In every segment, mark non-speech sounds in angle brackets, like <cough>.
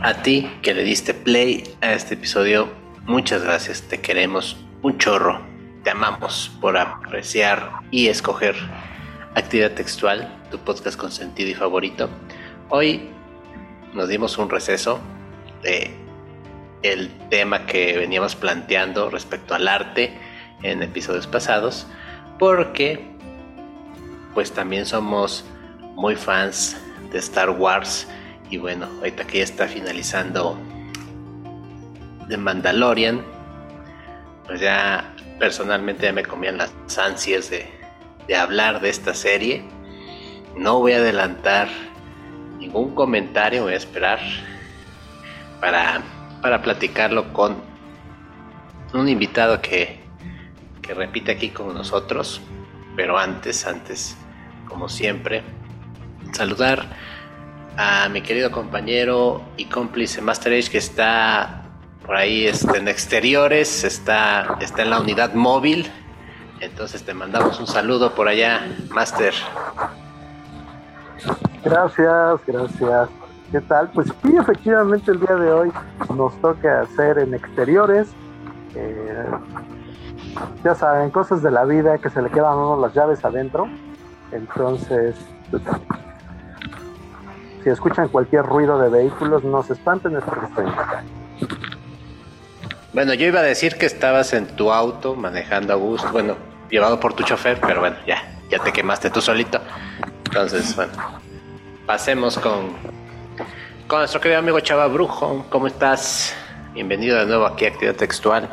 A ti que le diste play a este episodio, muchas gracias, te queremos un chorro, te amamos por apreciar y escoger Actividad Textual, tu podcast con sentido y favorito. Hoy nos dimos un receso de el tema que veníamos planteando respecto al arte en episodios pasados, porque pues también somos muy fans de Star Wars y bueno, ahorita que ya está finalizando The Mandalorian, pues ya personalmente ya me comían las ansias de, hablar de esta serie. No voy a adelantar ningún comentario, voy a esperar para, para platicarlo con un invitado que, que repite aquí con nosotros. Pero antes, antes, como siempre, saludar a mi querido compañero y cómplice Master Age que está por ahí este, en exteriores, está, está en la unidad móvil. Entonces te mandamos un saludo por allá, Master. Gracias, gracias. ¿Qué tal? Pues sí, efectivamente el día de hoy nos toca hacer en exteriores. Eh, ya saben, cosas de la vida que se le quedan a uno las llaves adentro. Entonces, si escuchan cualquier ruido de vehículos, no se espanten, es porque estoy en la Bueno, yo iba a decir que estabas en tu auto manejando a gusto, bueno, llevado por tu chofer, pero bueno, ya, ya te quemaste tú solito. Entonces, bueno, pasemos con, con nuestro querido amigo Chava Brujo. ¿Cómo estás? Bienvenido de nuevo aquí a Actividad Textual.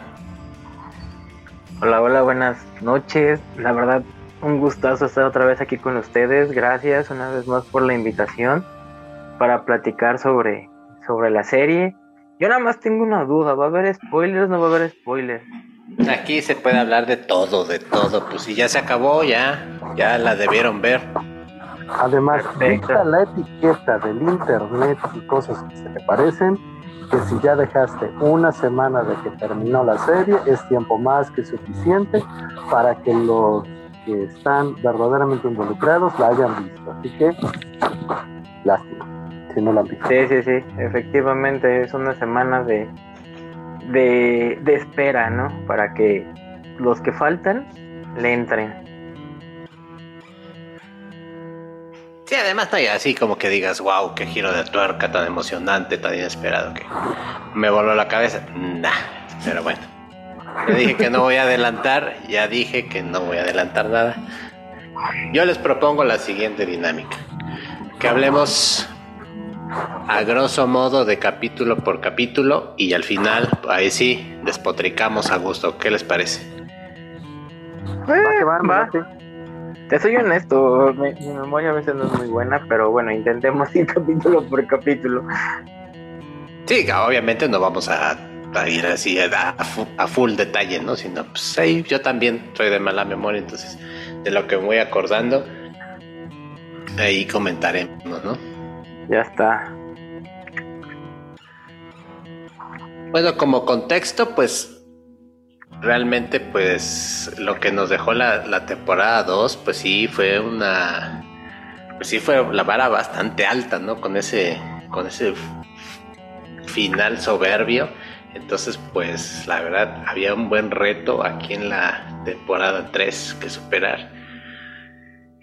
Hola, hola, buenas noches. La verdad, un gustazo estar otra vez aquí con ustedes. Gracias una vez más por la invitación para platicar sobre, sobre la serie. Yo nada más tengo una duda, ¿va a haber spoilers o no va a haber spoilers? Aquí se puede hablar de todo, de todo. Pues si ya se acabó, ya, ya la debieron ver. Además, vista la etiqueta del internet y cosas que se te parecen, que si ya dejaste una semana de que terminó la serie, es tiempo más que suficiente para que los que están verdaderamente involucrados la hayan visto. Así que, lástima no la Sí, sí, sí, efectivamente es una semana de, de, espera, ¿no? Para que los que faltan le entren. Sí, además no hay así como que digas, wow, qué giro de tuerca tan emocionante, tan inesperado que me voló la cabeza. Nah, pero bueno. Ya dije que no voy a adelantar, ya dije que no voy a adelantar nada. Yo les propongo la siguiente dinámica. Que hablemos a grosso modo de capítulo por capítulo y al final ahí sí despotricamos a gusto. ¿Qué les parece? Eh, Te soy honesto, mi, memoria a veces no es muy buena, pero bueno, intentemos <laughs> ir capítulo por capítulo. Sí, obviamente no vamos a, ir así a, a, full detalle, ¿no? Sino, pues ahí yo también soy de mala memoria, entonces de lo que me voy acordando, ahí comentaremos, ¿no? Ya está. Bueno, como contexto, pues realmente pues lo que nos dejó la, temporada 2, pues sí fue una pues sí fue la vara bastante alta, ¿no? Con ese con ese final soberbio. Entonces, pues la verdad había un buen reto aquí en la temporada 3 que superar.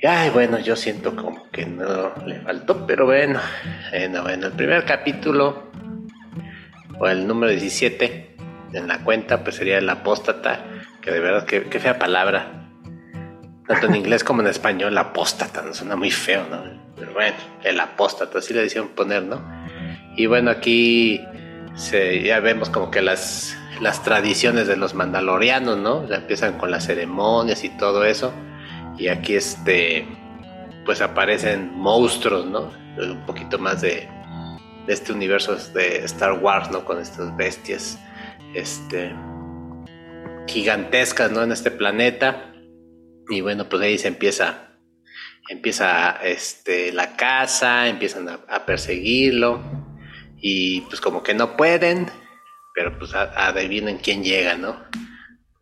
Ay, bueno, yo siento como que no le faltó, pero bueno, bueno, en el primer capítulo, o el número 17 en la cuenta, pues sería el apóstata, que de verdad, que, fea palabra. Tanto en inglés como en español, apóstata, no suena muy feo, ¿no? Pero bueno, el apóstata, así le decían poner, ¿no? Y bueno, aquí se, ya vemos como que las, las tradiciones de los mandalorianos, ¿no? Ya empiezan con las ceremonias y todo eso y aquí este pues aparecen monstruos, ¿no? Un poquito más de, de este universo de Star Wars, ¿no? Con estas bestias este gigantescas, ¿no? En este planeta. Y bueno, pues ahí se empieza empieza este la caza, empiezan a, a perseguirlo y pues como que no pueden, pero pues adivinen quién llega, ¿no?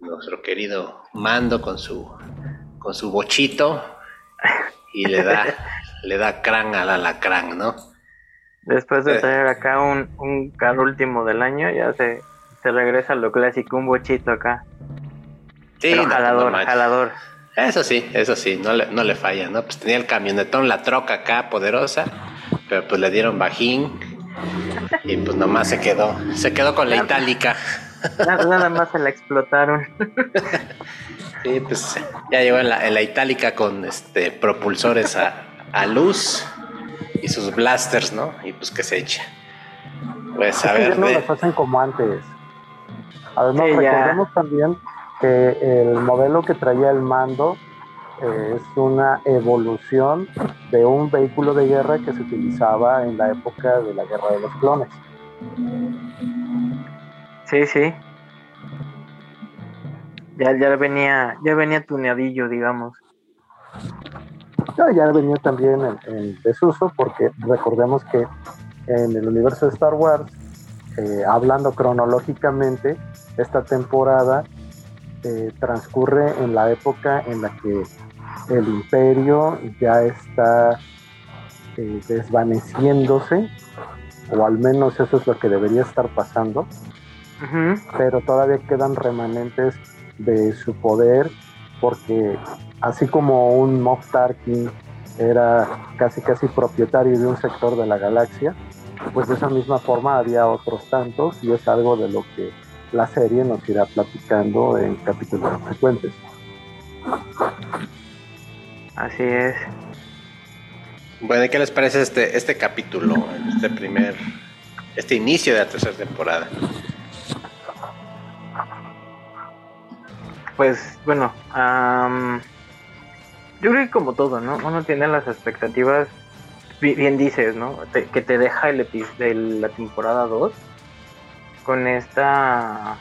Nuestro querido Mando con su con su bochito y le da <laughs> le da crán al alacrán, ¿no? Después de traer acá un, un carro último del año, ya se, se regresa a lo clásico, un bochito acá. Sí, jalador, jalador. Eso sí, eso sí, no le, no le falla, ¿no? Pues tenía el camionetón, la troca acá poderosa, pero pues le dieron bajín y pues nomás se quedó, se quedó con la itálica. Nada, más se la explotaron. <laughs> Sí, pues ya llegó en la, en la itálica con este propulsores a, a luz y sus blasters, ¿no? Y pues que se echa. Pues a ver. no las hacen como antes. Además, recordemos también que el modelo que traía el mando eh, es una evolución de un vehículo de guerra que se utilizaba en la época de la guerra de los clones. Sí, sí. Ya, ya venía, ya venía tuneadillo, digamos ya venía también en, desuso porque recordemos que en el universo de Star Wars, eh, hablando cronológicamente, esta temporada eh, transcurre en la época en la que el imperio ya está eh, desvaneciéndose, o al menos eso es lo que debería estar pasando, pero todavía quedan remanentes de su poder porque así como un Moff Tarkin era casi casi propietario de un sector de la galaxia, pues de esa misma forma había otros tantos y es algo de lo que la serie nos irá platicando en capítulos frecuentes. Así es. Bueno, ¿y qué les parece este, este capítulo, este primer, este inicio de la tercera temporada? Pues bueno, yo creo que como todo, ¿no? Uno tiene las expectativas, bien dices, ¿no? que te deja el de la temporada 2 con esta...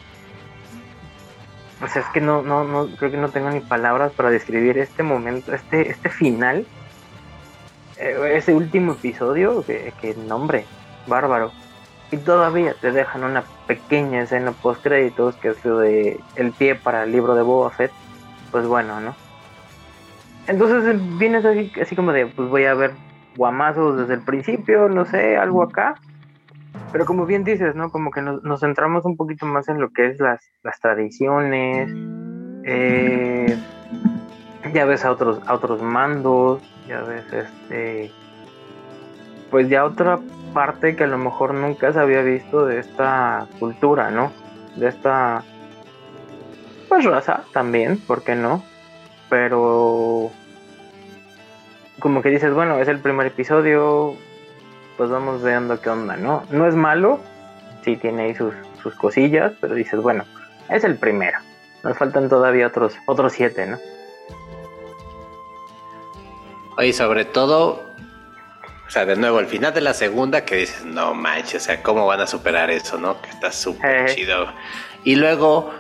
Pues es que no, no, no, creo que no tengo ni palabras para describir este momento, este, este final, eh, ese último episodio, que, nombre, bárbaro. Y todavía te dejan una pequeña escena post créditos que es de el pie para el libro de Boba Fett. Pues bueno, ¿no? Entonces vienes así, así como de, pues voy a ver guamazos desde el principio, no sé, algo acá. Pero como bien dices, ¿no? Como que nos, centramos un poquito más en lo que es las, las tradiciones. Eh, ya ves a otros, a otros mandos, ya ves este. Pues ya otra parte que a lo mejor nunca se había visto de esta cultura, ¿no? De esta. Pues raza también, ¿por qué no? Pero como que dices, bueno, es el primer episodio, pues vamos viendo qué onda, ¿no? No es malo, sí tiene ahí sus, sus cosillas, pero dices, bueno, es el primero. Nos faltan todavía otros, otros siete, ¿no? Oye, sobre todo, o sea, de nuevo, el final de la segunda que dices, no manches, o sea, ¿cómo van a superar eso, no? Que está súper eh. chido. Y luego,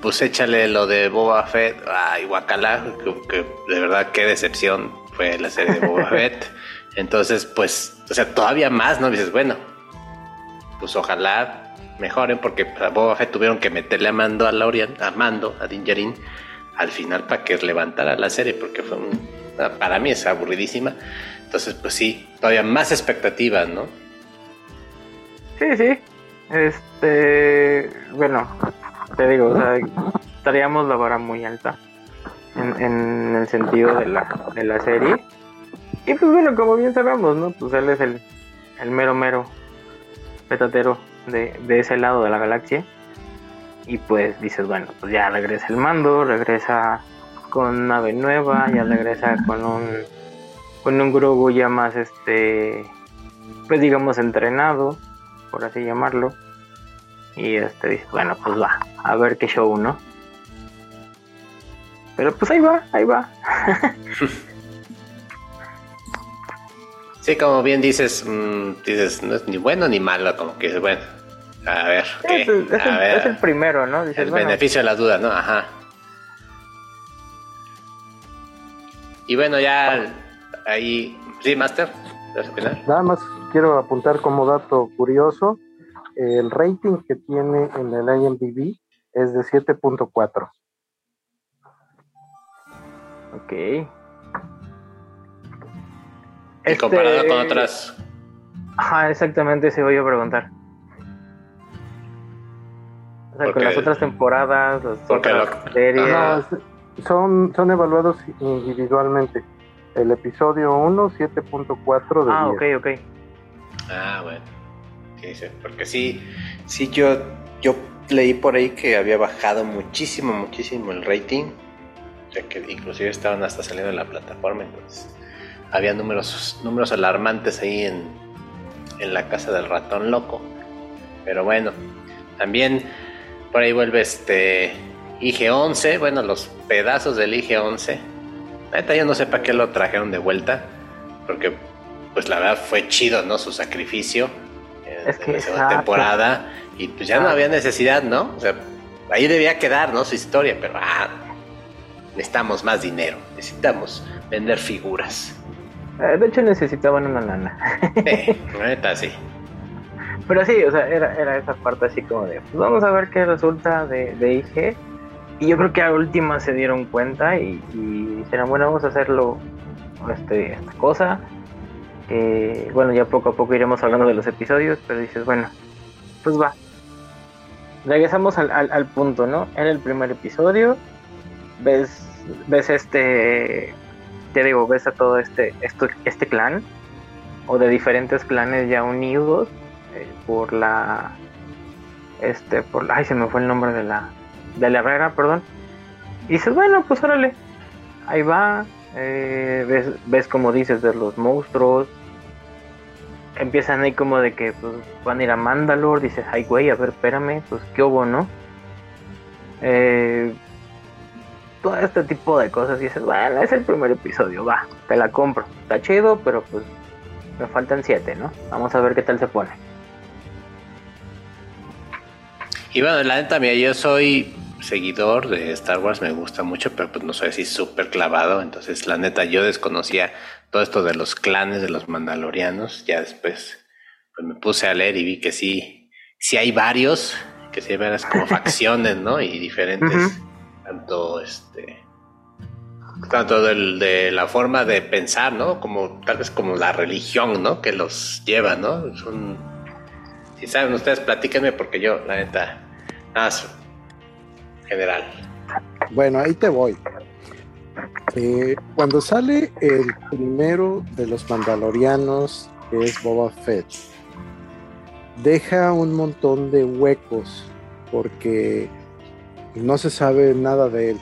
pues échale lo de Boba Fett, ay, guacala, que de verdad qué decepción fue la serie de Boba <laughs> Fett. Entonces, pues, o sea, todavía más, ¿no? Dices, bueno, pues ojalá mejoren, porque a Boba Fett tuvieron que meterle a Mando a Laurian, a Mando, a Dingerin, al final para que levantara la serie, porque fue un, para mí es aburridísima. Entonces, pues sí, todavía más expectativas, ¿no? Sí, sí. Este, bueno, te digo, o sea, estaríamos la vara muy alta en, el sentido de la, de la serie. Y pues bueno, como bien sabemos, ¿no? Pues él es el, el mero mero petatero de, de ese lado de la galaxia. Y pues dices, bueno, pues ya regresa el mando, regresa con nave nueva, ya regresa con un con un Grogu ya más este pues digamos entrenado, por así llamarlo. Y este dice, bueno, pues va, a ver qué show, ¿no? Pero pues ahí va, ahí va. <laughs> sí, como bien dices, mm, dices, no es ni bueno ni malo, como que es bueno. A ver, ¿qué? Es, el, es, el, primero, ¿no? el beneficio de la duda, ¿no? Ajá. Y bueno, ya ahí, sí, Master, Nada más quiero apuntar como dato curioso el rating que tiene en el IMDb es de 7.4. Ok. Y comparado con este, otras. Ajá, exactamente, se voy a preguntar. O sea, con las otras temporadas, las otras series. son, son evaluados individualmente. El episodio 1, 7.4 de Ah, ok, ok. Ah, bueno. Porque sí, sí, yo, yo leí por ahí que había bajado muchísimo, muchísimo el rating. O sea, que inclusive estaban hasta saliendo de la plataforma. Entonces, había números, números alarmantes ahí en, en la casa del ratón loco. Pero bueno, también por ahí vuelve este IG-11, bueno, los pedazos del IG-11. Neta, yo no sé para qué lo trajeron de vuelta, porque pues la verdad fue chido, ¿no? Su sacrificio en, es que, la segunda temporada y pues ya no había necesidad, ¿no? O sea, ahí debía quedar, ¿no? Su historia, pero ah, necesitamos más dinero, necesitamos vender figuras. Eh, de hecho necesitaban una lana. Sí, <laughs> neta, sí. Pero sí, o sea, era, era esa parte así como de, pues vamos a ver qué resulta de, de IG. Y yo creo que a última se dieron cuenta y, y dijeron, bueno, vamos a hacerlo, este, esta cosa. bueno, ya poco a poco iremos hablando de los episodios, pero dices, bueno, pues va. Regresamos al, al, al punto, ¿no? En el primer episodio, ves, ves este digo, ves a todo este, esto, este clan, o de diferentes clanes ya unidos eh, por la, este, por ay, se me fue el nombre de la, de la herrera, perdón. Y dices, bueno, pues órale, ahí va, eh, ves, ves como dices de los monstruos, empiezan ahí como de que pues, van a ir a Mandalore, dices, ay güey, a ver, espérame, pues qué hubo, ¿no? Eh, todo este tipo de cosas y dices, bueno, es el primer episodio, va, te la compro. Está chido, pero pues me faltan siete, ¿no? Vamos a ver qué tal se pone. Y bueno, la neta, mira, yo soy seguidor de Star Wars, me gusta mucho, pero pues no soy así súper clavado. Entonces, la neta, yo desconocía todo esto de los clanes de los mandalorianos. Ya después pues me puse a leer y vi que sí, sí hay varios, que sí hay varias como <laughs> facciones, ¿no? Y diferentes tanto este tanto de la forma de pensar, ¿no? Como tal vez como la religión, ¿no? Que los lleva, ¿no? si saben ustedes, platíquenme porque yo, la neta, nada general. Bueno, ahí te voy. Eh, cuando sale el primero de los Mandalorianos, que es Boba Fett, deja un montón de huecos porque no se sabe nada de él.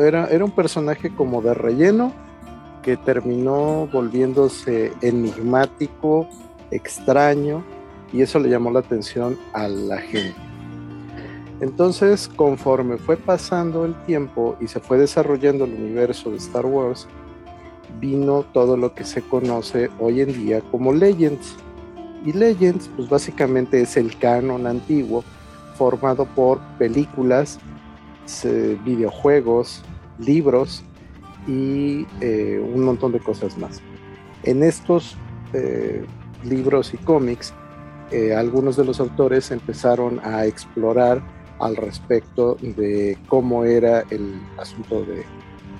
Era, era un personaje como de relleno que terminó volviéndose enigmático, extraño, y eso le llamó la atención a la gente. Entonces, conforme fue pasando el tiempo y se fue desarrollando el universo de Star Wars, vino todo lo que se conoce hoy en día como Legends. Y Legends, pues básicamente es el canon antiguo formado por películas, videojuegos, libros y eh, un montón de cosas más. En estos eh, libros y cómics, eh, algunos de los autores empezaron a explorar al respecto de cómo era el asunto de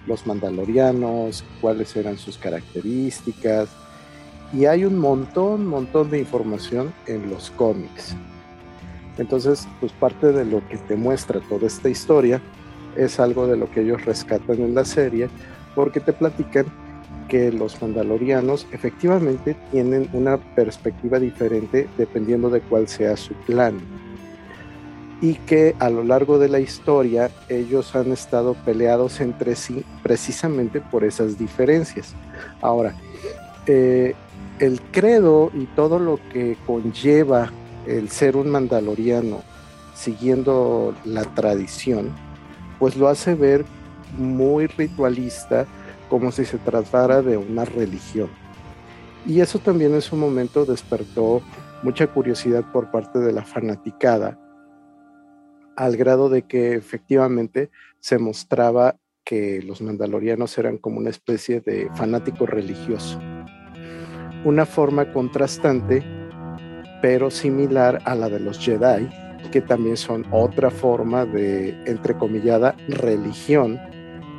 los mandalorianos, cuáles eran sus características, y hay un montón, montón de información en los cómics. Entonces, pues parte de lo que te muestra toda esta historia es algo de lo que ellos rescatan en la serie, porque te platican que los mandalorianos efectivamente tienen una perspectiva diferente dependiendo de cuál sea su plan. Y que a lo largo de la historia ellos han estado peleados entre sí precisamente por esas diferencias. Ahora, eh, el credo y todo lo que conlleva el ser un mandaloriano siguiendo la tradición, pues lo hace ver muy ritualista, como si se tratara de una religión. Y eso también en su momento despertó mucha curiosidad por parte de la fanaticada, al grado de que efectivamente se mostraba que los mandalorianos eran como una especie de fanático religioso. Una forma contrastante pero similar a la de los Jedi, que también son otra forma de, entrecomillada, religión,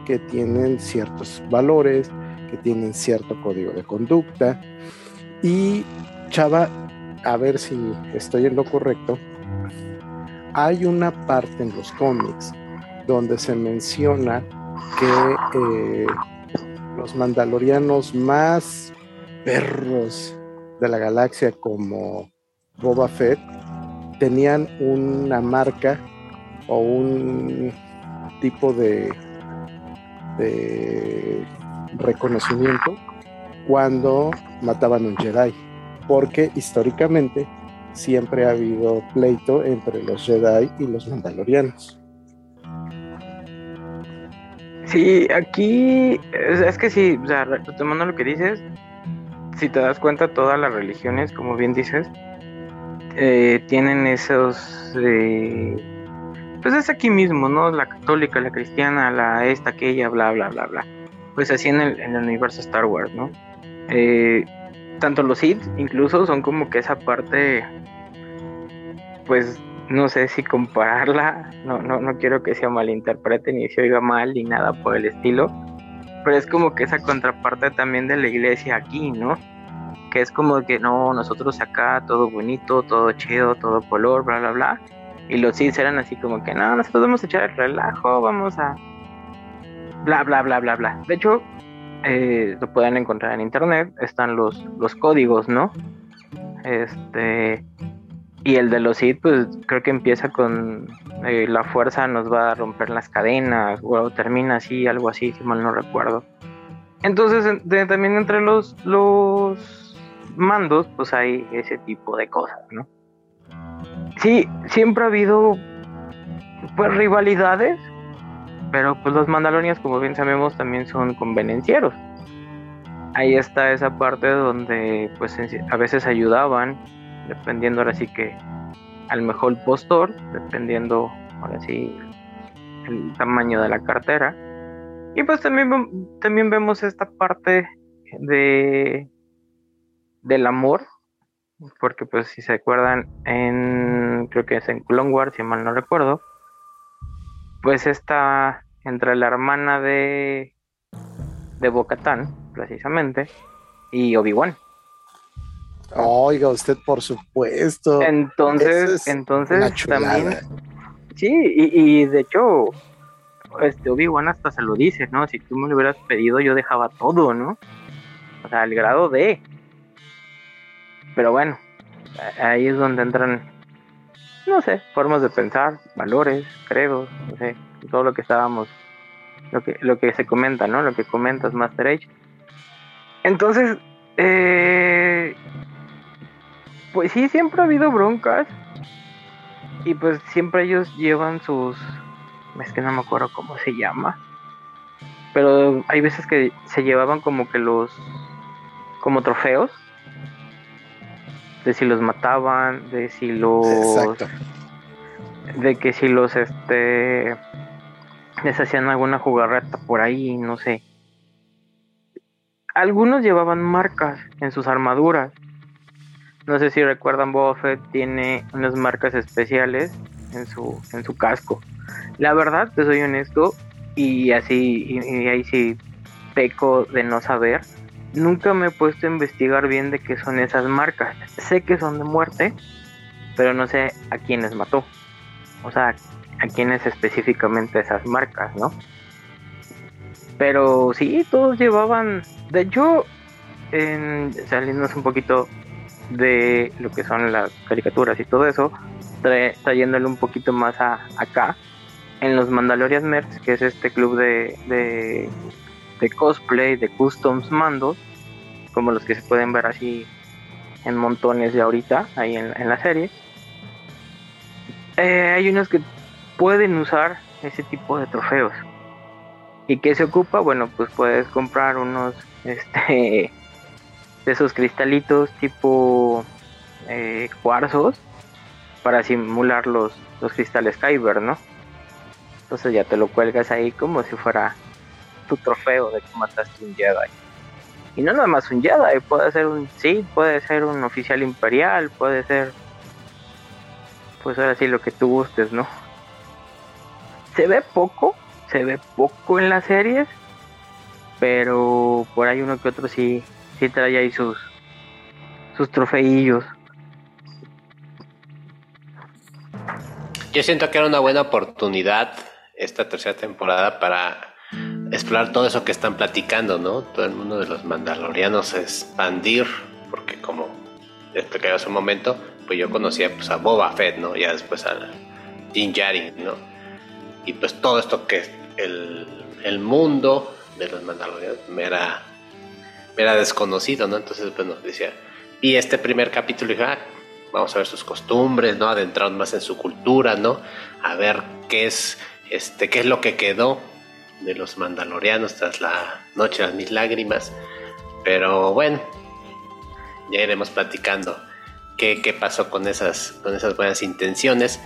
que tienen ciertos valores, que tienen cierto código de conducta. Y Chava, a ver si estoy en lo correcto, hay una parte en los cómics donde se menciona que eh, los mandalorianos más perros de la galaxia como Boba Fett tenían una marca o un tipo de, de reconocimiento cuando mataban a un Jedi, porque históricamente siempre ha habido pleito entre los Jedi y los Mandalorianos. Sí, aquí es, que sí, o sea, retomando lo que dices, si te das cuenta, todas las religiones, como bien dices, eh, tienen esos. Eh, pues es aquí mismo, ¿no? La católica, la cristiana, la esta, aquella, bla, bla, bla, bla. Pues así en el, universo Star Wars, ¿no? Eh, tanto los Sith, incluso, son como que esa parte. Pues no sé si compararla, no, no, no quiero que se malinterprete ni se oiga mal ni nada por el estilo, pero es como que esa contraparte también de la iglesia aquí, ¿no? Que es como que no, nosotros acá todo bonito, todo chido, todo color, bla, bla, bla. Y los sí eran así como que no, nosotros vamos a echar el relajo, vamos a. bla, bla, bla, bla, bla. De hecho, eh, lo pueden encontrar en internet, están los, los códigos, ¿no? Este y el de los Sith, pues creo que empieza con eh, la fuerza nos va a romper las cadenas, o termina así, algo así, si mal no recuerdo. Entonces, también entre los, los mandos, pues hay ese tipo de cosas, ¿no? Sí, siempre ha habido pues rivalidades, pero pues los mandalorianos, como bien sabemos, también son convenencieros. Ahí está esa parte donde pues a veces ayudaban dependiendo ahora sí que al mejor postor, dependiendo ahora sí el tamaño de la cartera. Y pues también, también vemos esta parte de del amor, porque pues si se acuerdan en creo que es en Clone Wars, si mal no recuerdo, pues está entre la hermana de de Bocatán, precisamente, y Obi-Wan. Oiga, usted por supuesto. Entonces, entonces también. Sí, y, de hecho, este Obi-Wan hasta se lo dice, ¿no? Si tú me lo hubieras pedido, yo dejaba todo, ¿no? O sea, al grado de. Pero bueno, ahí es donde entran, no sé, formas de pensar, valores, credos, no sé, todo lo que estábamos, lo que, lo que se comenta, ¿no? Lo que comentas, Master Age. Entonces, eh, pues sí, siempre ha habido broncas. Y pues siempre ellos llevan sus. Es que no me acuerdo cómo se llama. Pero hay veces que se llevaban como que los. como trofeos. De si los mataban, de si los. Exacto. De que si los este. les hacían alguna jugarreta por ahí, no sé. Algunos llevaban marcas en sus armaduras no sé si recuerdan, Boba tiene unas marcas especiales en su, en su casco. La verdad, te soy honesto, y así, y, ahí sí peco de no saber. Nunca me he puesto a investigar bien de qué son esas marcas. Sé que son de muerte, pero no sé a quiénes mató. O sea, a quiénes específicamente esas marcas, ¿no? Pero sí, todos llevaban. De hecho, en, saliéndonos un poquito de lo que son las caricaturas y todo eso, trayéndole un poquito más a acá, en los Mandalorian Mercs, que es este club de, de, cosplay, de customs mandos, como los que se pueden ver así en montones de ahorita, ahí en, la serie. Eh, hay unos que pueden usar ese tipo de trofeos. ¿Y qué se ocupa? Bueno, pues puedes comprar unos <laughs> este de esos cristalitos tipo eh, cuarzos para simular los, los cristales Kyber, ¿no? Entonces ya te lo cuelgas ahí como si fuera tu trofeo de que mataste un Jedi. Y no nada más un Jedi, puede ser un sí, puede ser un oficial imperial, puede ser pues ahora sí lo que tú gustes, ¿no? Se ve poco, se ve poco en las series, pero por ahí uno que otro sí, sí trae ahí sus, sus trofeillos. Yo siento que era una buena oportunidad esta tercera temporada para explorar todo eso que están platicando, ¿no? Todo el mundo de los mandalorianos, expandir, porque como expliqué hace un momento, pues yo conocía pues, a Boba Fett, ¿no? Ya después a Din Djarin, ¿no? Y pues todo esto que el, el mundo de los mandalorianos me era, me era desconocido, ¿no? Entonces, bueno, decía, y este primer capítulo dije, ah, vamos a ver sus costumbres, ¿no? Adentrarnos más en su cultura, ¿no? A ver qué es, este, qué es lo que quedó de los mandalorianos tras la noche de mil lágrimas. Pero bueno, ya iremos platicando qué, pasó con esas, con esas buenas intenciones.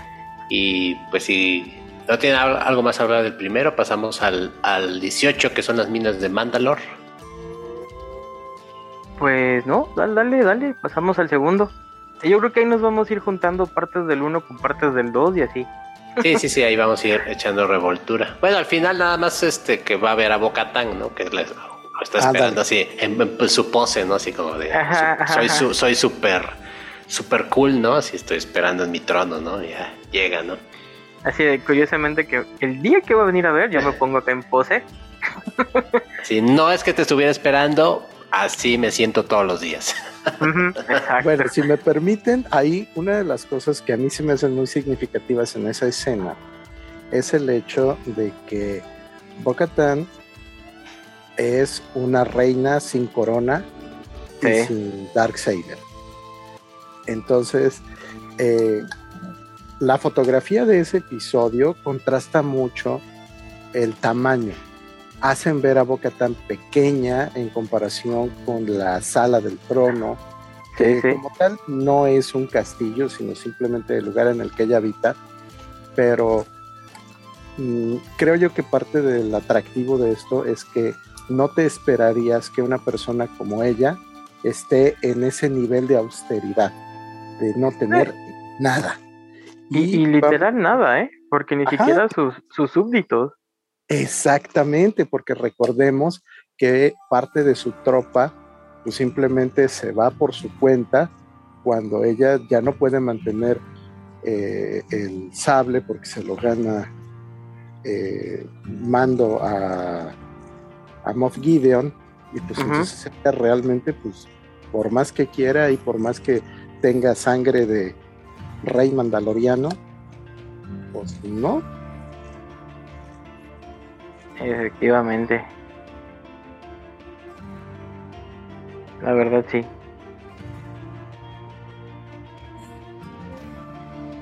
Y pues si no tiene algo más a hablar del primero, pasamos al, al 18, que son las minas de Mandalor. Pues no, dale, dale, pasamos al segundo. Yo creo que ahí nos vamos a ir juntando partes del 1 con partes del 2 y así. Sí, sí, sí, ahí vamos a ir echando revoltura. Bueno, al final nada más este que va a ver a Bocatán, ¿no? Que les, está esperando así en, su pose, ¿no? Así como de soy su, soy súper super cool, ¿no? Así estoy esperando en mi trono, ¿no? Ya llega, ¿no? Así de curiosamente que el día que va a venir a ver, yo me pongo acá en pose. Si no es que te estuviera esperando, así me siento todos los días. bueno, si me permiten, ahí una de las cosas que a mí se me hacen muy significativas en esa escena es el hecho de que Bocatan es una reina sin corona y sin Darksaber. Entonces, eh, la fotografía de ese episodio contrasta mucho el tamaño hacen ver a Boca tan pequeña en comparación con la sala del trono, que como tal no es un castillo, sino simplemente el lugar en el que ella habita, pero mm, creo yo que parte del atractivo de esto es que no te esperarías que una persona como ella esté en ese nivel de austeridad, de no tener nada. Y, literal nada, ¿eh? Porque ni siquiera sus, sus súbditos Exactamente, porque recordemos que parte de su tropa pues simplemente se va por su cuenta cuando ella ya no puede mantener eh, el sable porque se lo gana eh, mando a, a Moff Gideon y pues entonces ella realmente pues por más que quiera y por más que tenga sangre de rey mandaloriano pues no Efectivamente. La verdad sí.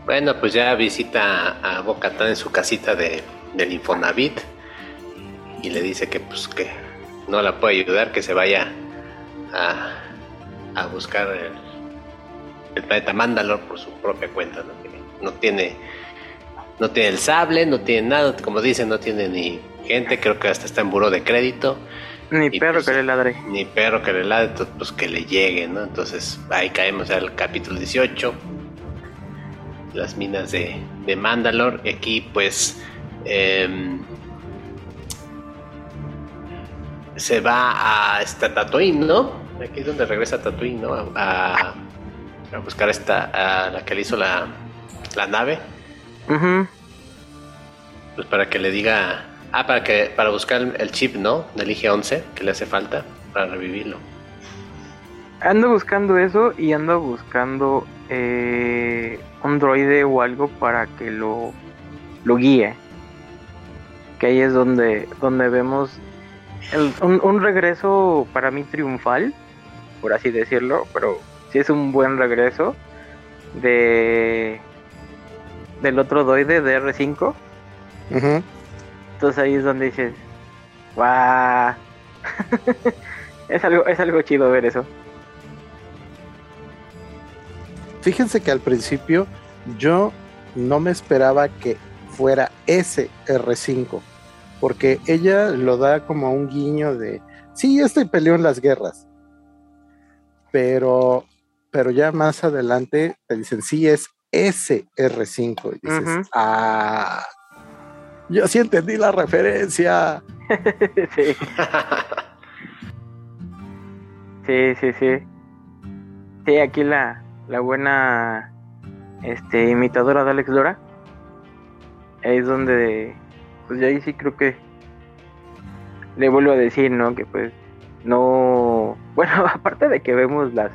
Bueno, pues ya visita a Bocatán en su casita de, del Infonavit y le dice que pues que no la puede ayudar, que se vaya a, a buscar el, el, planeta Mandalor por su propia cuenta, ¿no? no tiene no tiene el sable, no tiene nada, como dicen, no tiene ni creo que hasta está en buró de crédito. Ni perro pues, que le ladre. Ni perro que le ladre, pues que le llegue, ¿no? Entonces ahí caemos al capítulo 18, las minas de, de Mandalore. Y aquí pues em, se va a esta Tatooine, ¿no? Aquí es donde regresa Tatooine, ¿no? A, a buscar esta, a la que le hizo la, la nave. Pues para que le diga Ah, para que para buscar el chip, ¿no? Del IG-11 que le hace falta para revivirlo. Ando buscando eso y ando buscando eh, un droide o algo para que lo, lo guíe. Que ahí es donde, donde vemos un, un, regreso para mí triunfal, por así decirlo, pero sí es un buen regreso de del otro droide de R5. Entonces ahí es donde dices, ¡guau! <laughs> es, algo, es algo chido ver eso. Fíjense que al principio yo no me esperaba que fuera ese R5, porque ella lo da como un guiño de, sí, este peleó en las guerras, pero, pero ya más adelante te dicen, sí, es SR5. Y dices, ah, yo sí entendí la referencia. <laughs> sí. sí, sí, sí. Sí, aquí la, la buena este, imitadora de Alex Dora. Es donde, pues ya ahí sí creo que le vuelvo a decir, ¿no? Que pues no, <laughs> bueno, aparte de que vemos las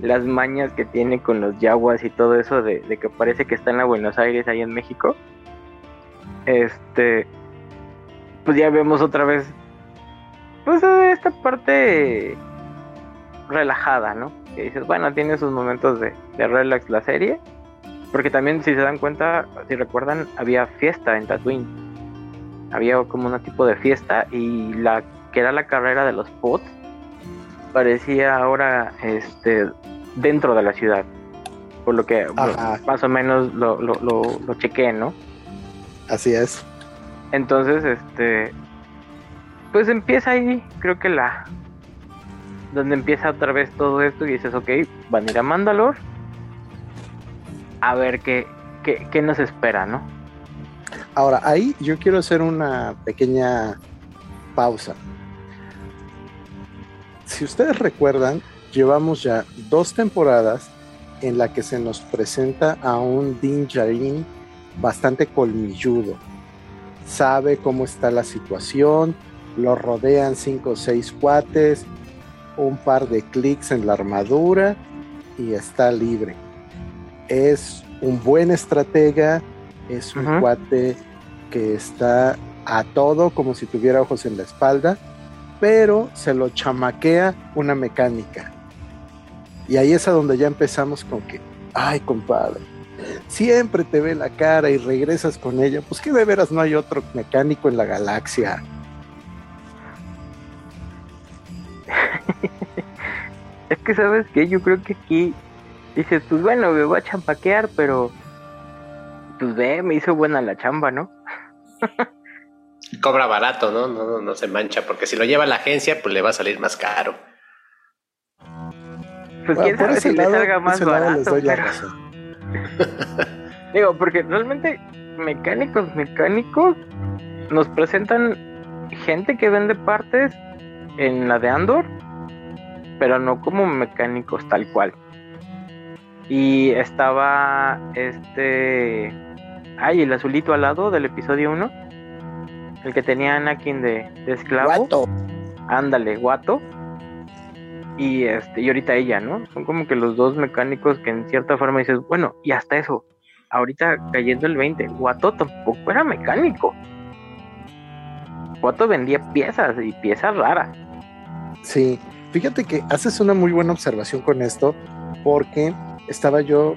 las mañas que tiene con los yaguas y todo eso de, que parece que está en la Buenos Aires ahí en México. Este, pues ya vemos otra vez, pues esta parte relajada, ¿no? Que dices, bueno, tiene sus momentos de, de relax la serie, porque también si se dan cuenta, si recuerdan, había fiesta en Tatooine. Había como un tipo de fiesta y la que era la carrera de los pots parecía ahora este dentro de la ciudad. Por lo que más o menos lo, lo, lo, chequé, ¿no? Así es. Entonces, este. Pues empieza ahí, creo que la. Donde empieza otra vez todo esto y dices, ok, van a ir a Mandalor. A ver qué, qué, qué nos espera, ¿no? Ahora, ahí yo quiero hacer una pequeña pausa si ustedes recuerdan, llevamos ya dos temporadas en la que se nos presenta a un Din Djarin bastante colmilludo. Sabe cómo está la situación, lo rodean cinco o seis cuates, un par de clics en la armadura y está libre. Es un buen estratega, es un cuate que está a todo como si tuviera ojos en la espalda pero se lo chamaquea una mecánica. Y ahí es a donde ya empezamos con que, ay compadre, siempre te ve la cara y regresas con ella, pues que de veras no hay otro mecánico en la galaxia. <laughs> es que sabes que yo creo que aquí dices, pues bueno, me voy a champaquear, pero pues ve, me hizo buena la chamba, ¿no? <laughs> cobra barato, ¿no? ¿no? No, se mancha, porque si lo lleva a la agencia, pues le va a salir más caro. Pues quién sabe si le salga más barato. <laughs> Digo, porque realmente mecánicos, mecánicos nos presentan gente que vende partes en la de Andor, pero no como mecánicos tal cual. Y estaba este. Ay, el azulito al lado del episodio 1 el que tenía Anakin de, de esclavo. Guato. Ándale, guato. Y este, y ahorita ella, ¿no? Son como que los dos mecánicos que en cierta forma dices, bueno, y hasta eso, ahorita cayendo el 20, Guato tampoco era mecánico. Guato vendía piezas y piezas raras. Sí, fíjate que haces una muy buena observación con esto, porque estaba yo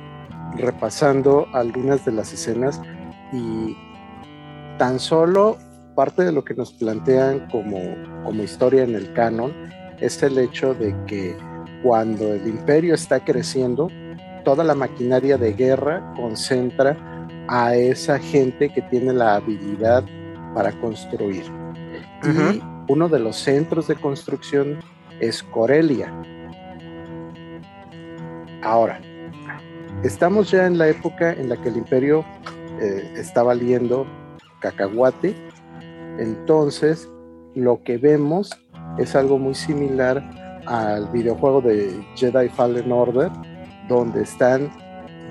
repasando algunas de las escenas y tan solo parte de lo que nos plantean como, como historia en el canon es el hecho de que cuando el imperio está creciendo, toda la maquinaria de guerra concentra a esa gente que tiene la habilidad para construir. Y uno de los centros de construcción es Corelia. Ahora, estamos ya en la época en la que el imperio eh, está valiendo cacahuate entonces, lo que vemos es algo muy similar al videojuego de Jedi Fallen Order, donde están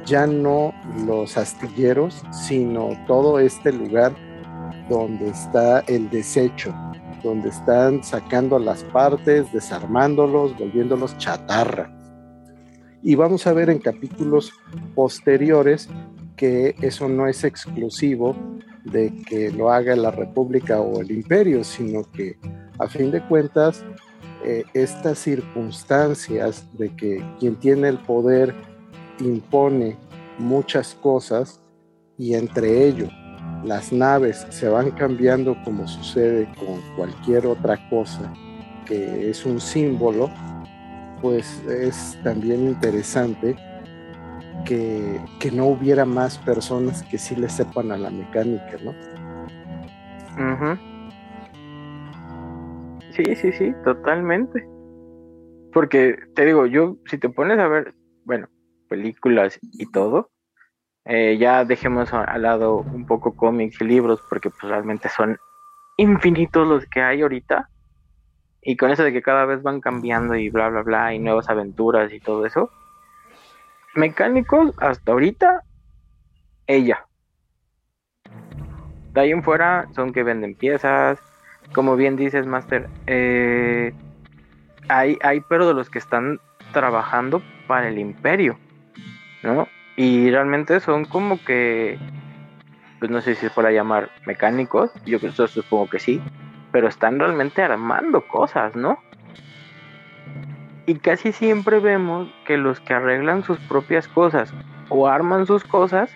ya no los astilleros, sino todo este lugar donde está el desecho, donde están sacando las partes, desarmándolos, volviéndolos chatarra. Y vamos a ver en capítulos posteriores que eso no es exclusivo de que lo haga la República o el Imperio, sino que a fin de cuentas eh, estas circunstancias de que quien tiene el poder impone muchas cosas y entre ello las naves se van cambiando como sucede con cualquier otra cosa que es un símbolo, pues es también interesante que, no hubiera más personas que sí le sepan a la mecánica, ¿no? Sí, sí, sí, totalmente. Porque te digo, yo, si te pones a ver, bueno, películas y todo, eh, ya dejemos al lado un poco cómics y libros, porque pues realmente son infinitos los que hay ahorita. Y con eso de que cada vez van cambiando y bla, bla, bla, y nuevas aventuras y todo eso. Mecánicos, hasta ahorita, ella. De ahí en fuera son que venden piezas. Como bien dices, Master, eh, hay, hay pero de los que están trabajando para el imperio, ¿no? Y realmente son como que, pues no sé si se puede llamar mecánicos, yo supongo que sí, pero están realmente armando cosas, ¿no? Y casi siempre vemos que los que arreglan sus propias cosas o arman sus cosas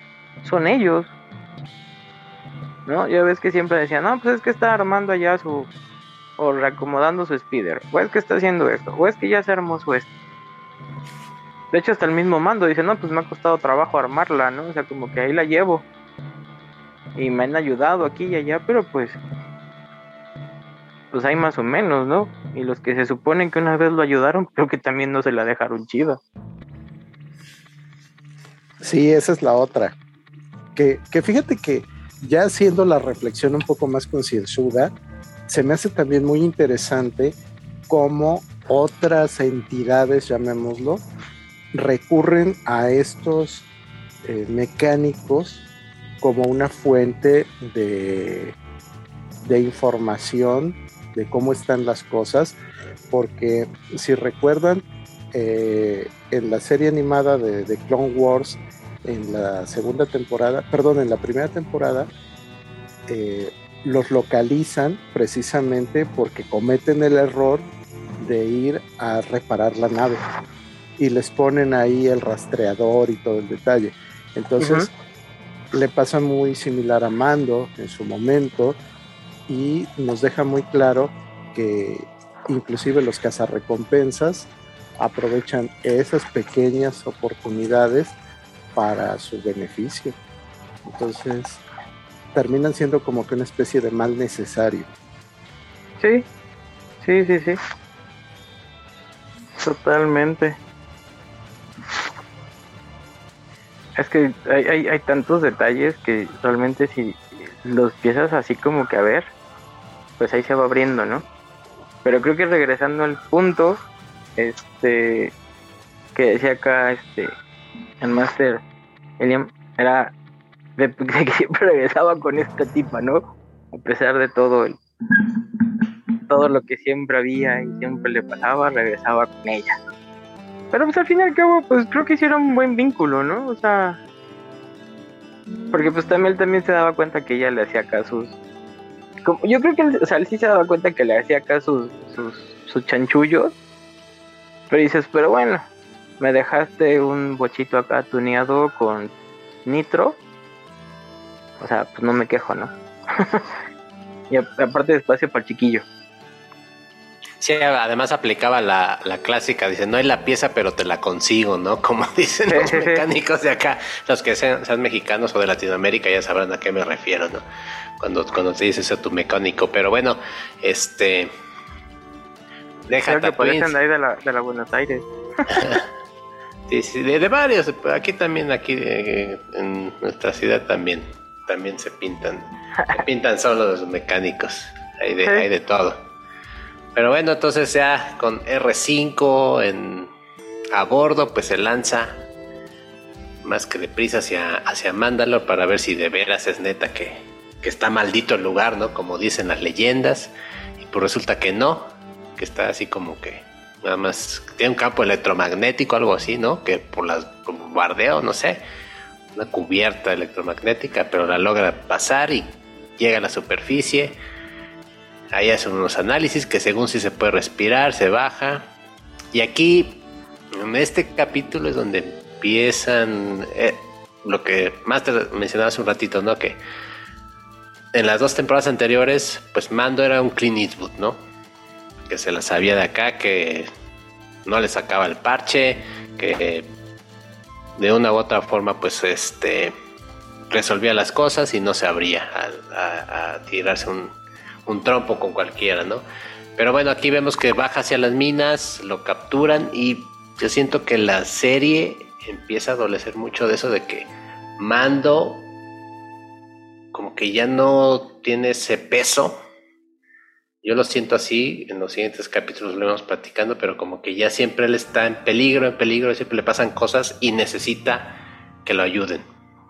son ellos. ¿No? Ya ves que siempre decían, no, pues es que está armando allá su, o reacomodando su speeder, o es que está haciendo esto, o es que ya se armó su esto. De hecho, hasta el mismo mando dice, no, pues me ha costado trabajo armarla, ¿no? O sea, como que ahí la llevo. Y me han ayudado aquí y allá, pero pues... Pues hay más o menos, ¿no? Y los que se suponen que una vez lo ayudaron, creo que también no se la dejaron chida. Sí, esa es la otra. Que, que fíjate que ya haciendo la reflexión un poco más concienzuda, se me hace también muy interesante cómo otras entidades, llamémoslo, recurren a estos eh, mecánicos como una fuente de, de información de cómo están las cosas, porque si recuerdan, eh, en la serie animada de, de, Clone Wars, en la segunda temporada, perdón, en la primera temporada, eh, los localizan precisamente porque cometen el error de ir a reparar la nave y les ponen ahí el rastreador y todo el detalle. Entonces le pasa muy similar a Mando en su momento y nos deja muy claro que inclusive los cazarrecompensas aprovechan esas pequeñas oportunidades para su beneficio. Entonces, terminan siendo como que una especie de mal necesario. Sí, sí, sí, sí. Totalmente. Es que hay, hay, hay tantos detalles que realmente si los piensas así como que a ver, pues ahí se va abriendo, ¿no? Pero creo que regresando al punto, este, que decía acá, este, el Master Eliam, era de, que siempre regresaba con esta tipa, ¿no? A pesar de todo el, todo lo que siempre había y siempre le pasaba, regresaba con ella. Pero pues al fin y al cabo, pues creo que hicieron un buen vínculo, ¿no? O sea, porque pues también él también se daba cuenta que ella le hacía casos. Como, yo creo que o sea, él sí se daba cuenta que le hacía caso sus, sus chanchullos. Pero dices, pero bueno, me dejaste un bochito acá tuneado con nitro o sea, pues no me quejo, ¿no? <laughs> y aparte espacio para el chiquillo. Sí, además aplicaba la, clásica, dice, no hay la pieza, pero te la consigo, ¿no? Como <laughs> dicen los mecánicos de acá, los que sean, mexicanos o de Latinoamérica ya sabrán a qué me refiero, ¿no? Cuando, cuando te dices a tu mecánico, pero bueno, este... Déjate que ahí de la, de la Buenos Aires. <laughs> sí, sí, de, varios, aquí también, aquí eh, en nuestra ciudad también también se pintan. se <laughs> pintan solo los mecánicos. Hay de, hay de todo. Pero bueno, entonces ya con R5 en, a bordo, pues se lanza más que deprisa hacia, hacia Mandalore para ver si de veras es neta que, que está maldito el lugar, ¿no? Como dicen las leyendas. Y pues resulta que no, que está así como que nada más tiene un campo electromagnético, algo así, ¿no? Que por las bombardeo, no sé una cubierta electromagnética, pero la logra pasar y llega a la superficie. Ahí hacen unos análisis que según si se puede respirar, se baja. Y aquí, en este capítulo es donde empiezan eh, lo que más te mencionaba hace un ratito, ¿no? Que en las dos temporadas anteriores, pues Mando era un Clean Eastwood, ¿no? Que se la sabía de acá, que no le sacaba el parche, que de una u otra forma, pues este resolvía las cosas y no se abría a, tirarse un, trompo con cualquiera, ¿no? Pero bueno, aquí vemos que baja hacia las minas, lo capturan y yo siento que la serie empieza a adolecer mucho de eso de que Mando como que ya no tiene ese peso. Yo lo siento así, en los siguientes capítulos lo vamos platicando, pero como que ya siempre él está en peligro, en peligro, siempre le pasan cosas y necesita que lo ayuden.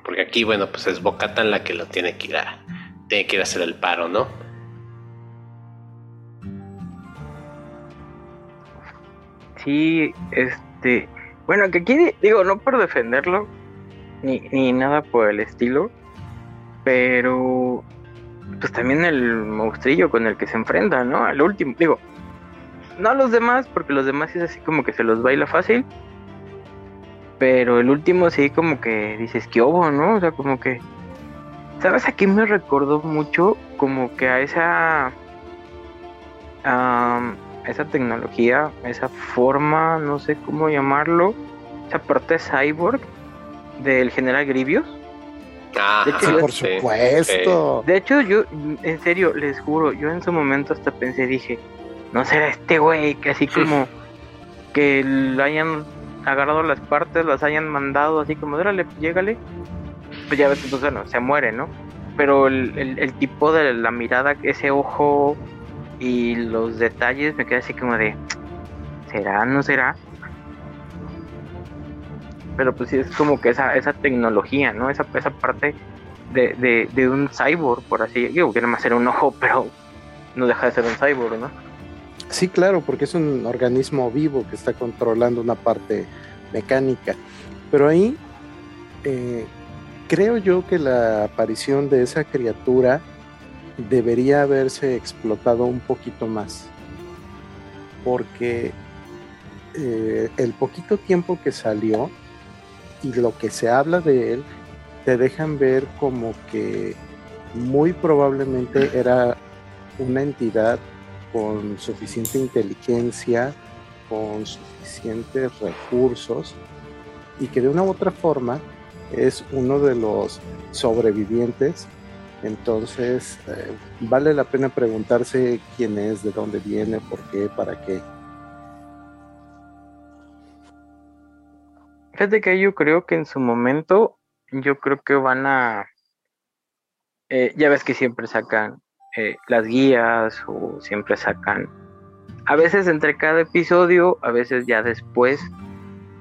Porque aquí, bueno, pues es Bocatan la que lo tiene que ir a, tiene que ir a hacer el paro, ¿no? Sí, este, bueno, que aquí digo, no por defenderlo, ni, ni nada por el estilo, pero pues también el monstrillo con el que se enfrenta, ¿no? Al último, digo, no a los demás, porque los demás es así como que se los baila fácil, pero el último sí como que dices que hubo, ¿no? O sea, como que, ¿sabes? Aquí me recordó mucho como que a esa... a esa tecnología, esa forma, no sé cómo llamarlo, esa parte cyborg del general Grievous. Ah, por supuesto. De hecho, yo, en serio, les juro, yo en su momento hasta pensé, dije, no será este güey que así como que le hayan agarrado las partes, las hayan mandado así como, órale, llégale. Pues ya ves, entonces, bueno, se muere, ¿no? Pero el, el, el tipo de la mirada, ese ojo y los detalles me quedé así como de, ¿será? ¿No será? Pero pues sí es como que esa, esa tecnología, ¿no? Esa, esa parte de, de, un cyborg, por así digo, que más era un ojo, <laughs> pero no deja de ser un cyborg, ¿no? Sí, claro, porque es un organismo vivo que está controlando una parte mecánica. Pero ahí eh, creo yo que la aparición de esa criatura debería haberse explotado un poquito más. Porque eh, el poquito tiempo que salió y lo que se habla de él, te dejan ver como que muy probablemente era una entidad con suficiente inteligencia, con suficientes recursos y que de una u otra forma es uno de los sobrevivientes entonces, eh, vale la pena preguntarse quién es, de dónde viene, por qué, para qué. Fíjate que yo creo que en su momento, yo creo que van a... Eh, ya ves que siempre sacan eh, las guías o siempre sacan... A veces entre cada episodio, a veces ya después,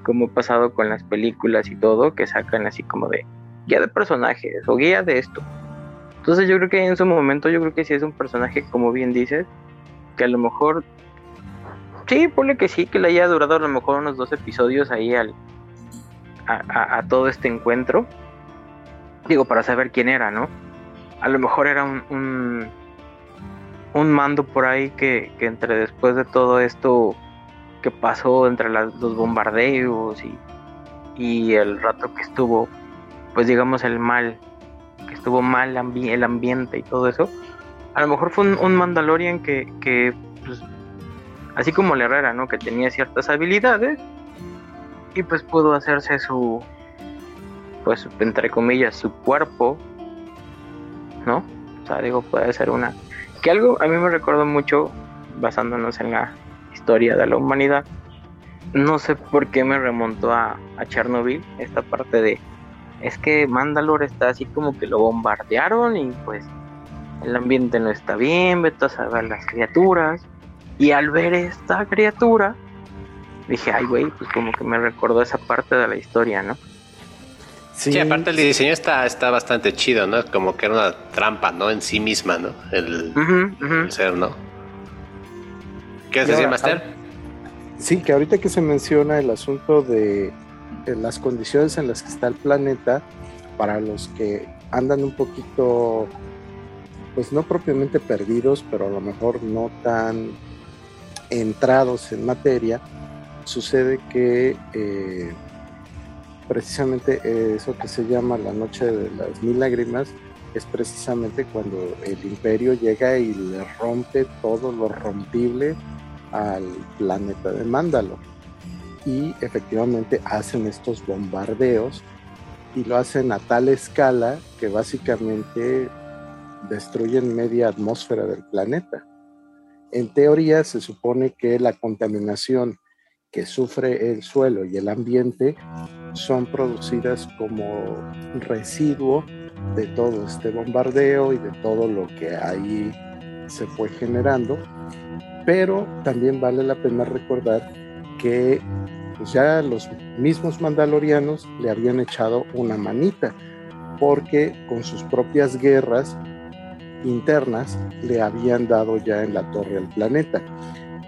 como ha pasado con las películas y todo, que sacan así como de guía de personajes o guía de esto. Entonces yo creo que en su momento, yo creo que sí es un personaje, como bien dices, que a lo mejor, sí, pone que sí, que le haya durado a lo mejor unos dos episodios ahí al, a, todo este encuentro. Digo, para saber quién era, ¿no? A lo mejor era un, un, mando por ahí que, que, entre después de todo esto que pasó entre los bombardeos y, y el rato que estuvo, pues digamos, el mal que estuvo mal el ambiente y todo eso, a lo mejor fue un, Mandalorian que, pues, así como la Herrera, ¿no? Que tenía ciertas habilidades y pues pudo hacerse su, pues, entre comillas, su cuerpo, ¿no? O sea, digo, puede ser una... Que algo a mí me recordó mucho, basándonos en la historia de la humanidad, no sé por qué me remontó a, a Chernobyl, esta parte de es que Mandalore está así como que lo bombardearon y pues el ambiente no está bien, vete a saber las criaturas. Y al ver esta criatura, dije, ay, güey, pues como que me recordó esa parte de la historia, ¿no? Sí, aparte el diseño está, está bastante chido, ¿no? Como que era una trampa, ¿no? En sí misma, ¿no? El, ser, ¿no? ¿Qué haces, Master? Sí, que ahorita que se menciona el asunto de las condiciones en las que está el planeta, para los que andan un poquito, pues no propiamente perdidos, pero a lo mejor no tan entrados en materia, sucede que eh, precisamente eso que se llama la noche de las mil lágrimas es precisamente cuando el imperio llega y le rompe todo lo rompible al planeta de Mándalo y efectivamente hacen estos bombardeos y lo hacen a tal escala que básicamente destruyen media atmósfera del planeta. En teoría se supone que la contaminación que sufre el suelo y el ambiente son producidas como residuo de todo este bombardeo y de todo lo que ahí se fue generando. Pero también vale la pena recordar que pues ya los mismos mandalorianos le habían echado una manita, porque con sus propias guerras internas le habían dado ya en la torre al planeta.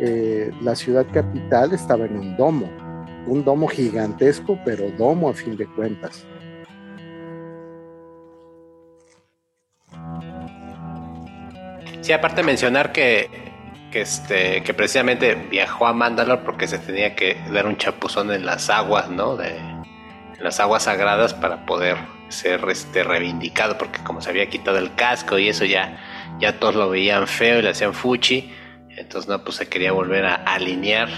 Eh, la ciudad capital estaba en un domo, un domo gigantesco, pero domo a fin de cuentas. Sí, aparte mencionar que, que, este, que precisamente viajó a Mandalor porque se tenía que dar un chapuzón en las aguas, ¿no? De, en las aguas sagradas para poder ser este, reivindicado, porque como se había quitado el casco y eso ya, ya todos lo veían feo y le hacían fuchi, entonces no, pues se quería volver a alinear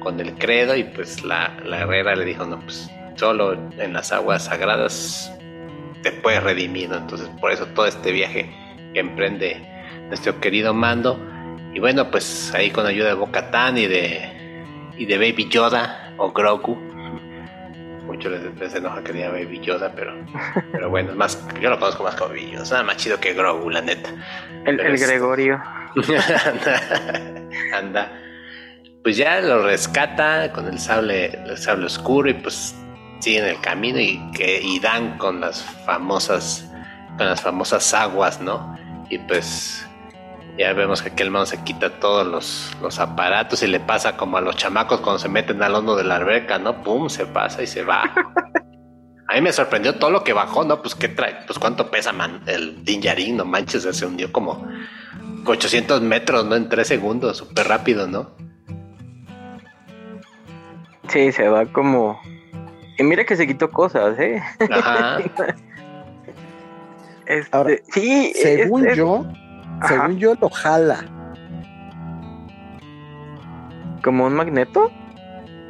con el credo y pues la, la herrera le dijo, no, pues solo en las aguas sagradas te puedes redimir, entonces por eso todo este viaje que emprende nuestro querido Mando. Y bueno, pues ahí con ayuda de Bocatán y de, y de Baby Yoda o Grogu. Muchos les, enoja que diga Baby Yoda, pero, <laughs> pero bueno, es más, yo lo conozco más como Baby Yoda. Es nada más chido que Grogu, la neta. El, el Gregorio. <laughs> anda, Pues ya lo rescata con el sable, el sable oscuro y pues siguen el camino y que y dan con las famosas con las famosas aguas, ¿no? Y pues ya vemos que aquel man se quita todos los, los, aparatos y le pasa como a los chamacos cuando se meten al hondo de la alberca, ¿no? Pum, se pasa y se va. <laughs> A mí me sorprendió todo lo que bajó, ¿no? Pues qué trae, pues cuánto pesa, man, el Dinjarin, no manches, se hundió como 800 metros, ¿no? En 3 segundos, súper rápido, ¿no? Sí, se va como... Y mira que se quitó cosas, ¿eh? Ajá. <laughs> este, sí, según yo, según yo lo jala. ¿Como un magneto?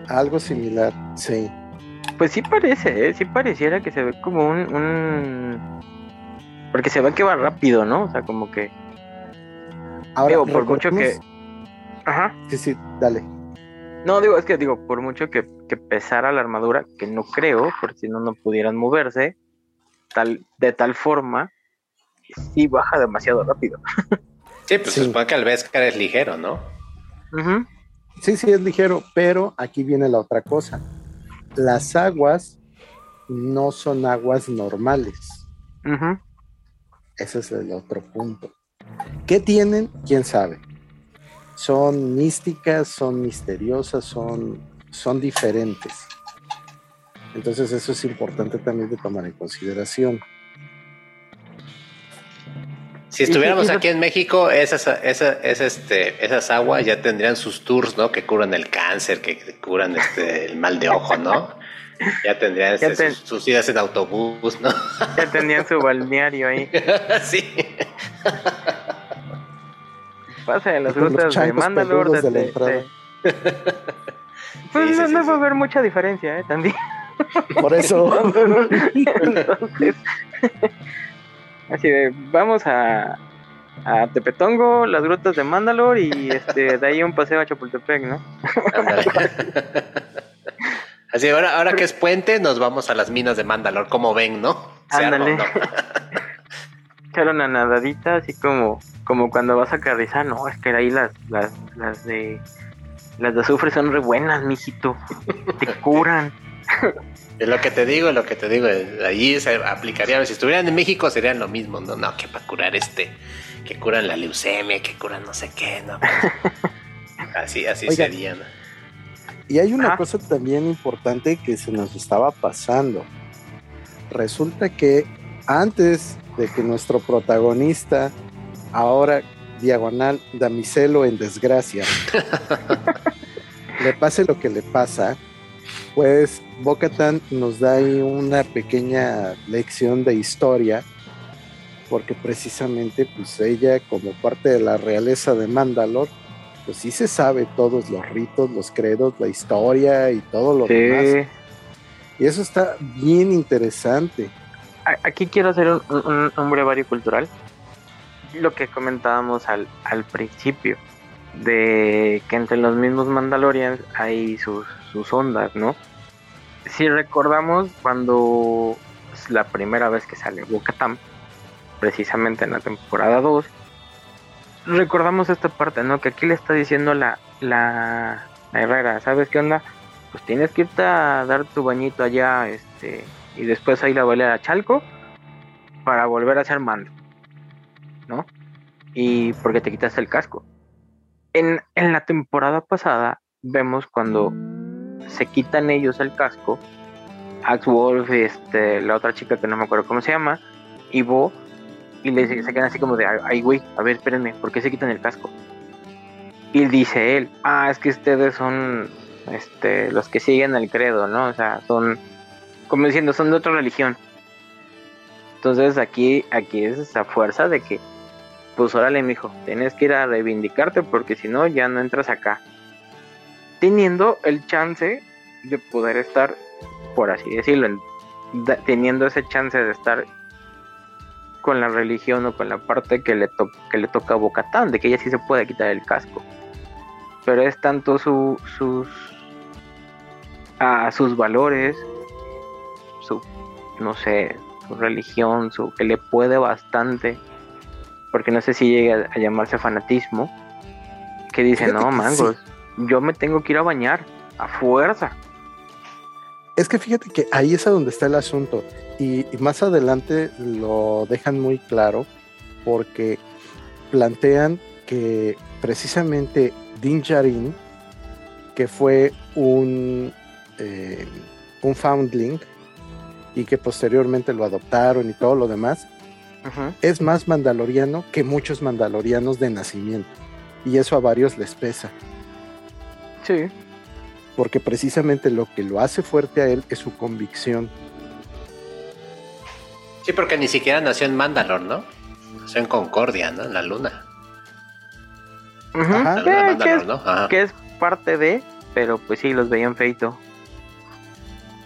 Algo similar, sí. Pues sí parece, ¿eh? sí pareciera que se ve como un, un... Porque se ve que va rápido, ¿no? O sea, como que... Ahora, digo, por mucho que... Ajá. Sí, sí, dale. No, digo, es que digo, por mucho que, que pesara la armadura, que no creo, porque si no, no pudieran moverse, tal, de tal forma, sí baja demasiado rápido. <laughs> Sí, pues se supone que el Vescar es ligero, ¿no? Sí, sí, es ligero, pero aquí viene la otra cosa. Las aguas no son aguas normales. Ese es el otro punto. ¿Qué tienen? ¿Quién sabe? Son místicas, son misteriosas, son, son diferentes. Entonces eso es importante también de tomar en consideración. Si estuviéramos aquí en México, esas, esas, este, esas aguas ya tendrían sus tours, ¿no? Que curan el cáncer, que curan este, el mal de ojo, ¿no? Ya tendrían este, sus, idas en autobús, ¿no? Ya tendrían su balneario ahí. <laughs> sí. <laughs> Pasa de las rutas de Mandalore. De, de, Pues no, no va a haber mucha diferencia, ¿eh? También. Por eso. <laughs> Entonces, <laughs> Así de, vamos a, a Tepetongo, las grutas de Mandalor y este de ahí un paseo a Chapultepec, ¿no? Así, ahora, ahora que es puente, nos vamos a las minas de Mandalor, como ven, ¿no? Ándale. Echar una nadadita, así como, como cuando vas a Carrizal, no, es que ahí las, las, las de las de azufre son re buenas, mijito. Te <laughs> curan. Es lo que te digo, lo que te digo. Allí se aplicaría. Si estuvieran en México serían lo mismo. No, no, que para curar este, que curan la leucemia, que curan no sé qué, no. <laughs> así, así sería. Y hay una cosa también importante que se nos estaba pasando. Resulta que antes de que nuestro protagonista, ahora diagonal damiselo en desgracia, le pase lo que le pasa, pues Bocatan nos da ahí una pequeña lección de historia, porque precisamente pues ella como parte de la realeza de Mandalor, pues sí se sabe todos los ritos, los credos, la historia y todo lo demás. Y eso está bien interesante. Aquí quiero hacer un, un, brevario cultural. Lo que comentábamos al, al principio. de que entre los mismos Mandalorians hay sus, sus ondas, ¿no? Si recordamos cuando es la primera vez que sale bo precisamente en la temporada 2, recordamos esta parte, ¿no? Que aquí le está diciendo la, la, Herrera, ¿sabes qué onda? Pues tienes que irte a dar tu bañito allá, este, y después ahí la volver a Chalco para volver a ser mando, ¿no? Y porque te quitaste el casco. En, en la temporada pasada vemos cuando se quitan ellos el casco, Axe Wolf, este, la otra chica que no me acuerdo cómo se llama, y Bo, y le se quedan así como de, ay güey, a ver, espérenme, ¿por qué se quitan el casco? Y dice él, ah, es que ustedes son este, los que siguen el credo, ¿no? O sea, son, como diciendo, son de otra religión. Entonces aquí, aquí es esa fuerza de que, pues órale, mijo, tienes que ir a reivindicarte porque si no, ya no entras acá. Teniendo el chance de poder estar, por así decirlo, teniendo ese chance de estar con la religión o con la parte que le, que le toca a Bocatán, de que ella sí se puede quitar el casco pero es tanto su, sus a sus valores, no sé, su religión, su que le puede bastante, porque no sé si llega a llamarse fanatismo, que dice, no, mangos, yo me tengo que ir a bañar a fuerza. Es que fíjate que ahí es a donde está el asunto y, y más adelante lo dejan muy claro porque plantean que precisamente Din Djarin, que fue un, eh, un foundling y que posteriormente lo adoptaron y todo lo demás, es más mandaloriano que muchos mandalorianos de nacimiento. Y eso a varios les pesa. Sí. Porque precisamente lo que lo hace fuerte a él es su convicción. Sí, porque ni siquiera nació en Mandalor, ¿no? Nació en Concordia, ¿no? En la luna que, es, parte de, pero pues sí, los veían feito.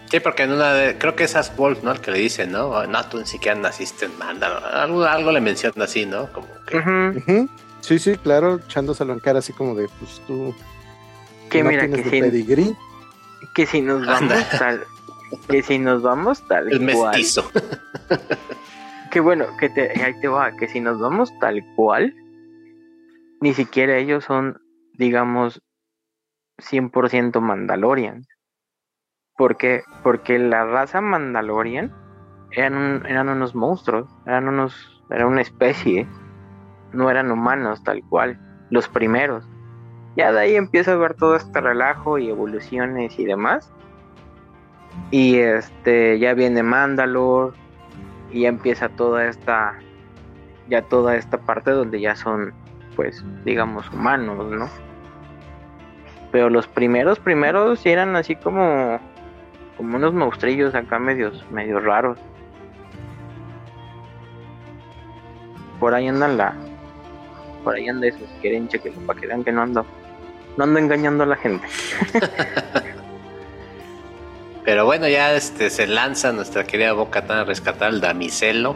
Sí, porque en una de, creo que es As Wolf, ¿no? El que le dice, ¿no? No, tú ni siquiera naciste en Mandalor. Algo, algo le menciona así, ¿no? Como que... Sí, sí, claro, echándoselo en cara así como de, pues tú... Que mira, que si, que si nos vamos tal... Que si nos vamos tal El mestizo. <laughs> que bueno, que te, ahí te va, que si nos vamos tal cual, ni siquiera ellos son, digamos, 100% Mandalorian. ¿Por qué? Porque la raza Mandalorian eran, eran unos monstruos, eran unos, era una especie, no eran humanos tal cual, los primeros. Ya de ahí empieza a ver todo este relajo y evoluciones y demás. Y este ya viene Mandalore y ya empieza toda esta ya toda esta parte donde ya son pues, digamos, humanos, ¿no? Pero los primeros, primeros eran así como, como unos monstrillos acá medios, medios raros. Por ahí andan la, por ahí anda esos, quieren chequearlo para que vean que no ando, no ando engañando a la gente. <laughs> Pero bueno, ya este se lanza nuestra querida Boca a rescatar al damiselo.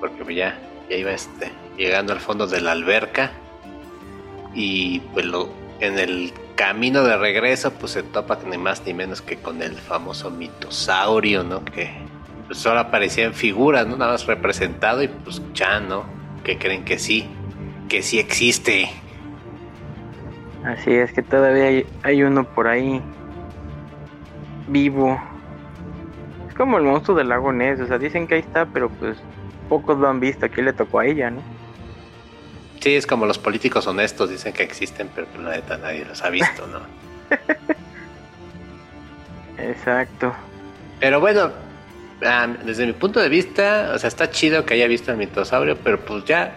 Porque ya, ya iba este llegando al fondo de la alberca y pues lo, en el camino de regreso pues se topa ni más ni menos que con el famoso mitosaurio, ¿no? Que pues solo aparecía en figuras, ¿no? Nada más representado y pues ya, ¿no? Que creen que sí, que sí existe. Así es que todavía hay, hay uno por ahí vivo. Es como el monstruo del lago Ness, o sea, dicen que ahí está, pero pues pocos lo han visto, aquí le tocó a ella, ¿no? Sí, es como los políticos honestos dicen que existen, pero la neta nadie los ha visto, ¿no? <laughs> Exacto. Pero bueno, desde mi punto de vista, o sea, está chido que haya visto el mitosaurio, pero pues ya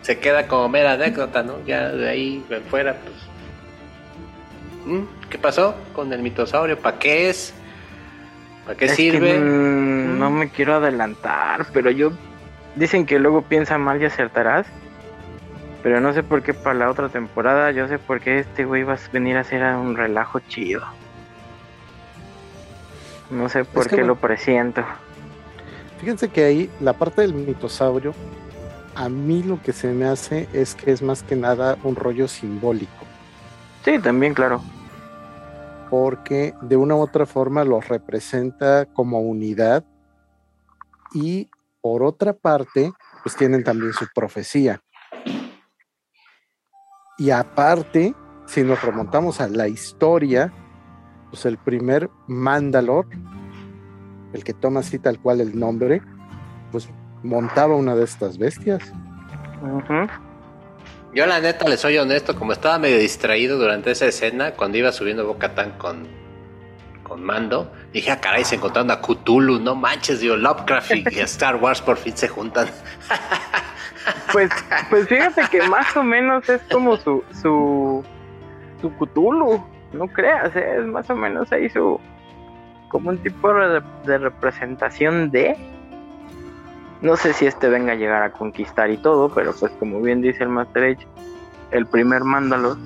se queda como mera anécdota, ¿no? Ya de ahí en fuera, pues. ¿Qué pasó con el mitosaurio? ¿Para qué es? ¿Para qué sirve? Mm, no me quiero adelantar, pero yo. Dicen que luego piensa mal y acertarás. Pero no sé por qué para la otra temporada, yo sé por qué este güey va a venir a hacer un relajo chido. No sé por qué lo presiento. Fíjense que ahí la parte del mitosaurio a mí lo que se me hace es que es más que nada un rollo simbólico. Sí, también, claro. Porque de una u otra forma los representa como unidad y por otra parte, pues tienen también su profecía. Y aparte, si nos remontamos a la historia, pues el primer Mandalor, el que toma así tal cual el nombre, pues montaba una de estas bestias. Yo la neta le soy honesto, como estaba medio distraído durante esa escena, cuando iba subiendo Boca con, con Mando, dije, ah, caray, se encontraron a Cthulhu, no manches, digo, Lovecraft y Star Wars por fin se juntan. <laughs> pues, pues fíjate que más o menos es como su, su, su Cthulhu, no creas, ¿eh? es más o menos ahí su, como un tipo de, representación de no sé si este venga a llegar a conquistar y todo, pero pues como bien dice el Master Age, el primer Mándalo,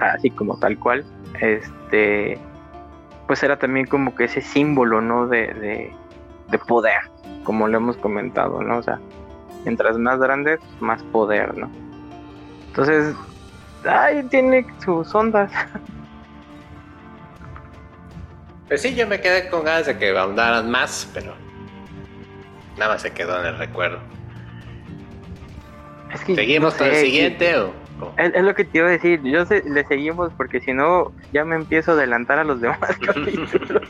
así como tal cual, este, pues era también como que ese símbolo, ¿no? De, de, poder, como lo hemos comentado, ¿no? O sea, mientras más grande, más poder, ¿no? Entonces, ahí tiene sus ondas. Pues sí, yo me quedé con ganas de que ahondaran más, pero Nada más se quedó en el recuerdo. ¿Seguimos con el siguiente o, Es, lo que te iba a decir, yo le seguimos porque si no ya me empiezo a adelantar a los demás <laughs> capítulos.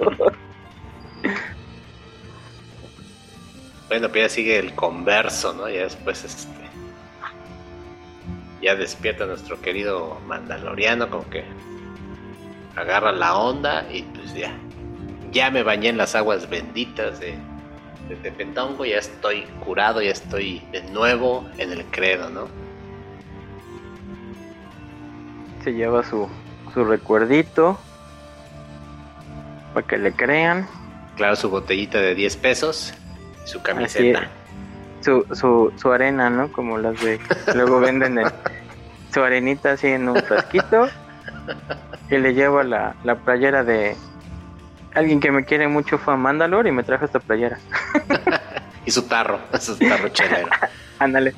bueno, pues ya sigue el converso, ¿no? Ya después este ya despierta nuestro querido Mandaloriano como que agarra la onda y pues ya ya me bañé en las aguas benditas de de Pentongo, ya estoy curado, ya estoy de nuevo en el credo, ¿no? Se lleva su, su recuerdito para que le crean. Claro, su botellita de 10 pesos, su camiseta. Su, su, su arena, ¿no? Como las de... Luego <laughs> venden su arenita así en un frasquito. y le llevo la, la playera de, Alguien que me quiere mucho fue a Mandalor y me trajo esta playera. <laughs> y su tarro, su tarro <laughs> chelero. Ándale.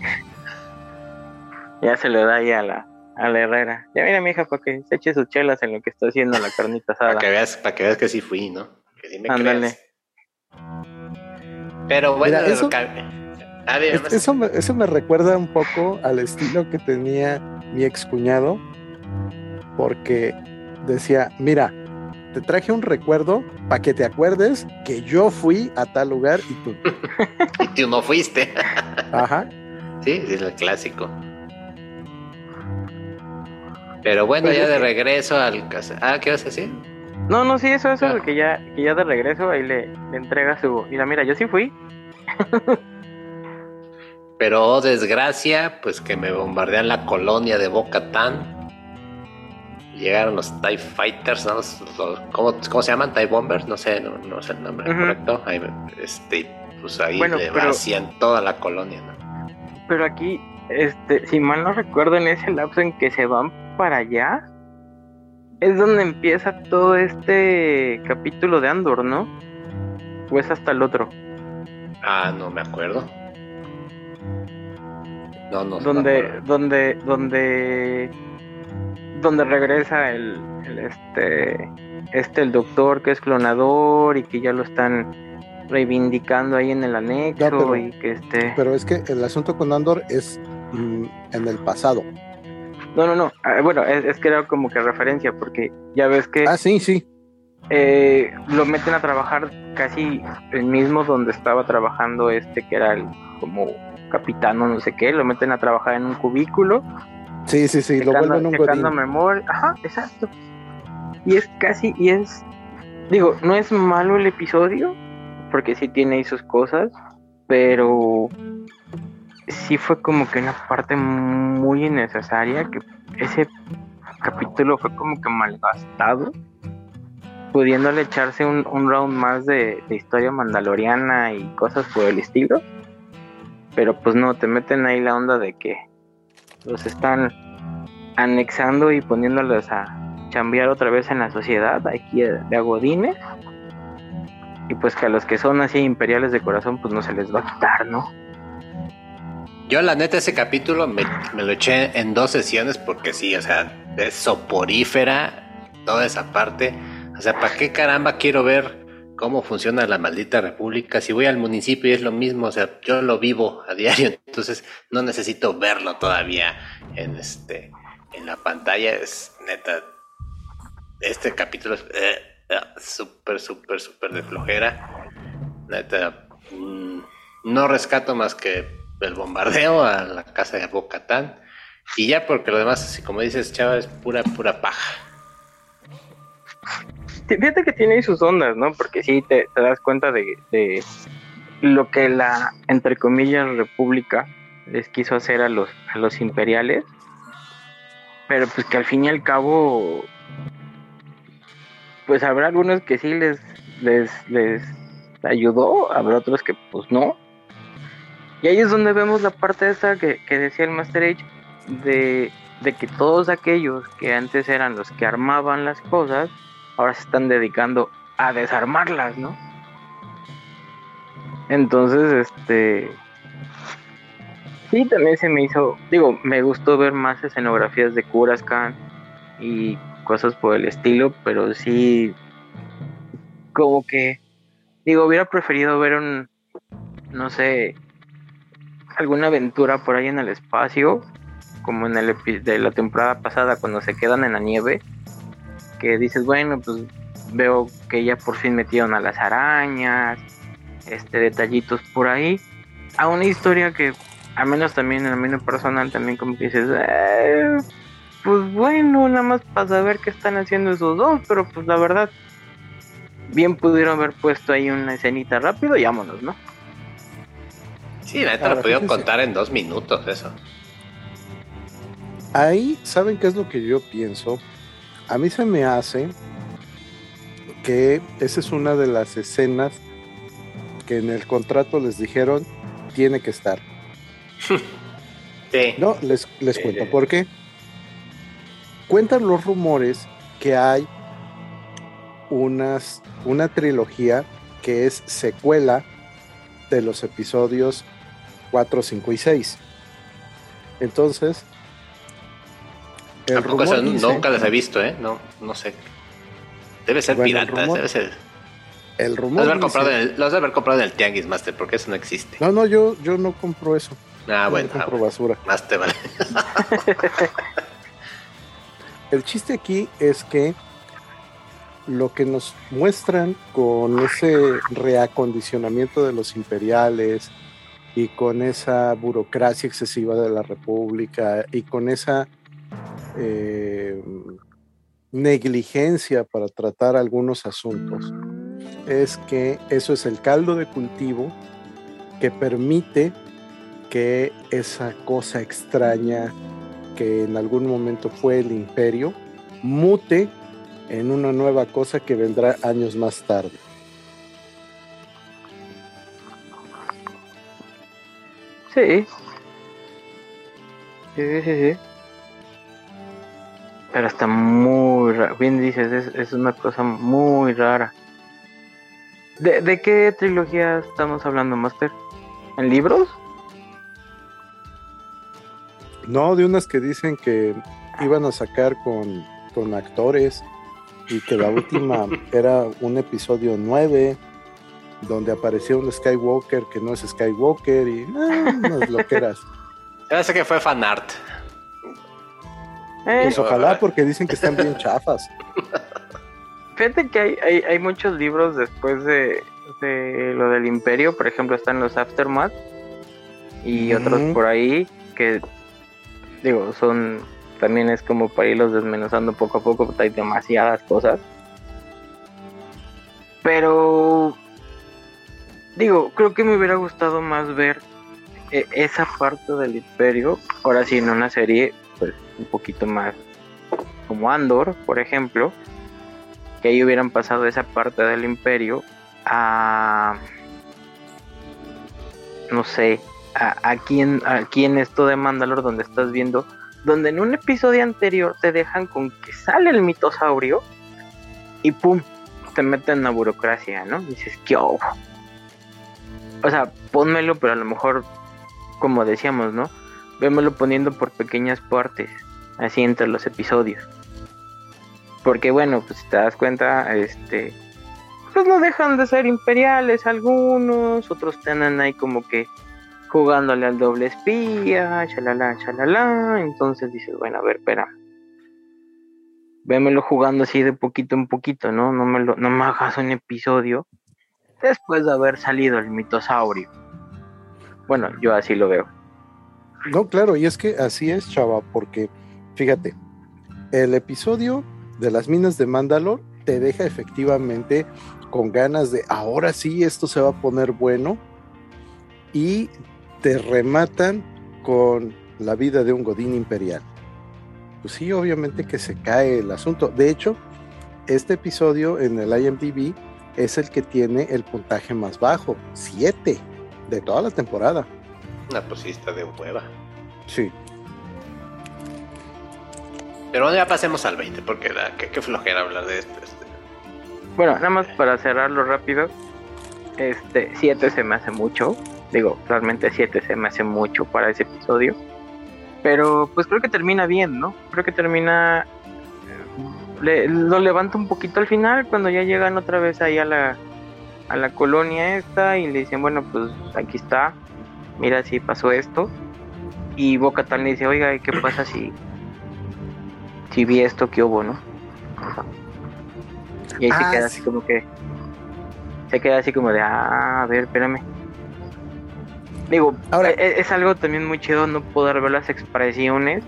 ya se le da ahí a la, a la herrera. Ya mira, mi hija, para que se eche sus chelas en lo que está haciendo la carnita asada. para que veas, para que veas que sí fui, ¿no? Que sí me Ándale. Pero bueno, eso, eso, me, eso me recuerda un poco al estilo que tenía mi excuñado, porque decía, mira, te traje un recuerdo para que te acuerdes que yo fui a tal lugar y tú. <laughs> y tú no fuiste. Ajá. Sí, es el clásico. Pero bueno, pues ya de regreso al casa. Ah, ¿qué vas a decir? No, no, sí, eso, eso, que ya, que ya de regreso ahí le, le entrega su. Mira, mira, yo sí fui. <laughs> Pero oh, desgracia, pues que me bombardean la colonia de Boca Tan llegaron los TIE Fighters, ¿no? ¿cómo, se llaman? TIE Bombers, no sé, no, sé el nombre correcto. Ahí, este, pues ahí le vacían toda la colonia, ¿no? Pero aquí, este, si mal no recuerdo, en ese lapso en que se van para allá, es donde empieza todo este capítulo de Andor, ¿no? ¿O es hasta el otro? Ah, no me acuerdo. No, no. Donde, donde, donde donde regresa el, este este el doctor que es clonador y que ya lo están reivindicando ahí en el anexo pero, y que este pero es que el asunto con Andor es mm, en el pasado no no no ah, bueno es, que era como que referencia porque ya ves que ah sí sí eh, lo meten a trabajar casi el mismo donde estaba trabajando este que era el como capitán o no sé qué lo meten a trabajar en un cubículo Sí, sí, sí, lo vuelven un godín. memoria. Ajá, exacto. Y es casi, y es, digo, no es malo el episodio, porque sí tiene ahí sus cosas, pero sí fue como que una parte muy innecesaria, que ese capítulo fue como que malgastado, pudiéndole echarse un, round más de, de historia mandaloriana y cosas por el estilo. Pero pues no, te meten ahí la onda de que los están anexando y poniéndolos a chambear otra vez en la sociedad aquí de agodines y pues que a los que son así imperiales de corazón pues no se les va a quitar, ¿no? Yo la neta ese capítulo me, lo eché en dos sesiones porque sí, o sea, es soporífera toda esa parte. O sea, ¿para qué caramba quiero ver cómo funciona la maldita república? Si voy al municipio y es lo mismo, o sea, yo lo vivo a diario, <laughs> entonces no necesito verlo todavía en este en la pantalla. Es neta, este capítulo es eh, súper, súper, súper de flojera. Neta, mm, no rescato más que el bombardeo a la casa de Bocatán. Y ya porque lo demás, así como dices, chava, es pura, pura paja. Fíjate que tiene sus ondas, ¿no? Porque sí te, das cuenta de, de, lo que la, entre comillas, república les quiso hacer a los, a los imperiales. Pero pues que al fin y al cabo, pues habrá algunos que sí les, les, les ayudó, habrá otros que pues no. Y ahí es donde vemos la parte esa que, que decía el Master Age de, de, que todos aquellos que antes eran los que armaban las cosas, ahora se están dedicando a desarmarlas, ¿no? Entonces, este... Sí, también se me hizo, digo, me gustó ver más escenografías de Kuraskan y cosas por el estilo, pero sí, como que, digo, hubiera preferido ver un, no sé, alguna aventura por ahí en el espacio, como en el de la temporada pasada cuando se quedan en la nieve, que dices, bueno, pues veo que ya por fin metieron a las arañas, este detallitos por ahí, a una historia que al menos también en el medio personal también como dices, eh, pues bueno, nada más para saber qué están haciendo esos dos, pero pues la verdad, bien pudieron haber puesto ahí una escenita rápido y vámonos, ¿no? Sí, la neta lo pudieron contar en dos minutos, eso. Ahí, ¿saben qué es lo que yo pienso? A mí se me hace que esa es una de las escenas que en el contrato les dijeron tiene que estar. <laughs> sí. No, les, les cuento por qué. Cuentan los rumores que hay unas, una trilogía que es secuela de los episodios 4, 5 y 6. Entonces. nunca las he visto, ¿eh? No, no sé. Debe ser piratas, debe ser. El rumor. Los haber, comprado en el, los haber comprado en el Tianguis Master, porque eso no existe. No, no, yo, yo no compro eso. Ah, bueno. No compro ah, basura. Más te vale. <laughs> el chiste aquí es que lo que nos muestran con ese reacondicionamiento de los imperiales y con esa burocracia excesiva de la República y con esa eh, negligencia para tratar algunos asuntos, es que eso es el caldo de cultivo que permite que esa cosa extraña que en algún momento fue el imperio mute en una nueva cosa que vendrá años más tarde. Sí. Sí, sí, sí. Pero está muy raro. Bien dices, es, es, una cosa muy rara. ¿De, ¿De qué trilogía estamos hablando, Master? ¿En libros? No, de unas que dicen que iban a sacar con, con actores y que la última <laughs> era un episodio 9 donde apareció un Skywalker que no es Skywalker y eh, unas loqueras. <laughs> Parece que fue fanart. Pues ojalá porque dicen que están bien chafas. <laughs> Fíjate que hay, hay, hay muchos libros después de, de, lo del imperio, por ejemplo están los Aftermath y otros por ahí que digo, son también es como para irlos desmenuzando poco a poco, porque hay demasiadas cosas. Pero digo, creo que me hubiera gustado más ver eh, esa parte del imperio, ahora sí en una serie, pues un poquito más como Andor, por ejemplo, que ahí hubieran pasado esa parte del imperio a no sé, a, aquí, en, aquí en esto de Mandalor donde estás viendo donde en un episodio anterior te dejan con que sale el mitosaurio y pum, te meten en la burocracia, ¿no? dices, ¿qué O sea, pónmelo, pero a lo mejor como decíamos, ¿no? Vémoslo poniendo por pequeñas partes, así entre los episodios. Porque bueno, pues si te das cuenta, este, pues no dejan de ser imperiales algunos, otros tienen ahí como que jugándole al doble espía, chalala, chalala, entonces dices, bueno, a ver, espera. Vémelo jugando así de poquito en poquito, ¿no? No me, lo, no me hagas un episodio después de haber salido el mitosaurio. Bueno, yo así lo veo. No, claro, y es que así es, chava, porque fíjate, el episodio de las minas de Mandalor te deja efectivamente con ganas de ahora sí esto se va a poner bueno y te rematan con la vida de un Godín imperial. Pues sí, obviamente que se cae el asunto. De hecho, este episodio en el IMDb es el que tiene el puntaje más bajo, 7 de toda la temporada. Una pues de hueva. Sí. Pero ya pasemos al 20, porque la, qué, flojera hablar de esto. Este. Bueno, nada más para cerrarlo rápido. Este, 7 se me hace mucho. Digo, realmente 7 se me hace mucho para ese episodio. Pero pues creo que termina bien, ¿no? Creo que termina... Eh, lo levanta un poquito al final cuando ya llegan otra vez ahí a la, a la colonia esta y le dicen, bueno, pues aquí está, mira si pasó esto. Y Boca tal le dice, oiga, ¿qué pasa si, si vi esto que hubo, no? Y ahí se ah, queda así como que, se queda así como de, ah, a ver, espérame. Digo, Ahora, es, es, algo también muy chido no poder ver las expresiones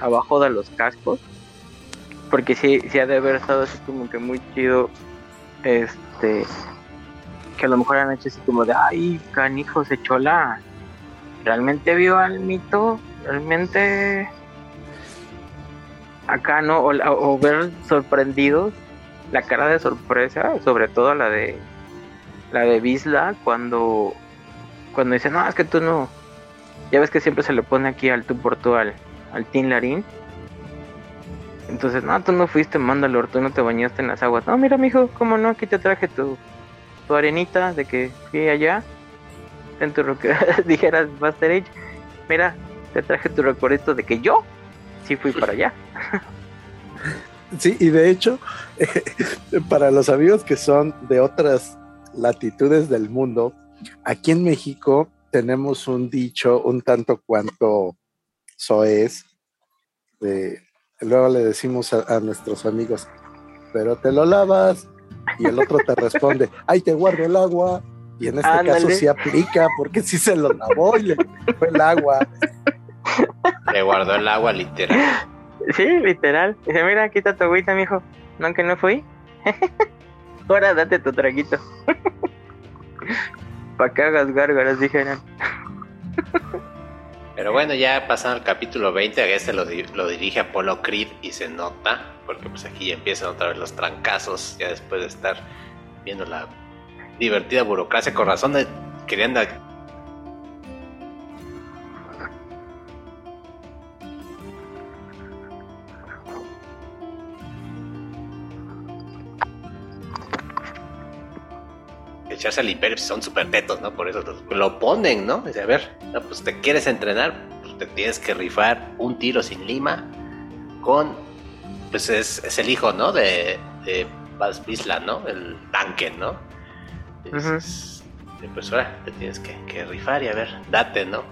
abajo de los cascos. Porque sí, sí ha de haber estado así como que muy chido. Este. Que a lo mejor han hecho así como de, ay, canijo, se echó. ¿Realmente vio al mito? ¿Realmente.? Acá, ¿no? O, o ver sorprendidos. La cara de sorpresa, sobre todo la de. La de Bisla, cuando cuando dice, no, es que tú no. Ya ves que siempre se le pone aquí al tú por tú al, al Tin Larín. Entonces, no, tú no fuiste Mandalor, tú no te bañaste en las aguas. No, mira, mijo, cómo no, aquí te traje tu, tu arenita de que fui allá. En tu <laughs> dijeras Master Age. Mira, te traje tu recuerdo de que yo sí fui para allá. <laughs> Sí, y de hecho, <laughs> para los amigos que son de otras latitudes del mundo, Aquí en México tenemos un dicho un tanto cuanto soez. Luego le decimos a, nuestros amigos, pero te lo lavas. Y el otro te responde, ay, te guardo el agua. Y en este caso sí aplica, porque sí se lo lavó y le fue el agua. Le guardó el agua, literal. Sí, literal. Dice, mira, quita tu agüita, mijo. No, que no fui. <laughs> Ahora date tu traguito. <laughs> para que hagas gárgaras, dijeron. <laughs> Pero bueno, ya pasando al capítulo 20, este lo, lo dirige Apolo Creed y se nota, porque pues aquí empiezan otra vez los trancazos, ya después de estar viendo la divertida burocracia, con razón de querían echarse al imperio son súper tetos, ¿no? Por eso lo ponen, ¿no? Dice, a ver, pues te quieres entrenar, pues te tienes que rifar un tiro sin lima con, pues es, el hijo, ¿no? De, de Bas ¿no? El tanque, ¿no? pues ahora te tienes que, rifar y a ver, date, ¿no?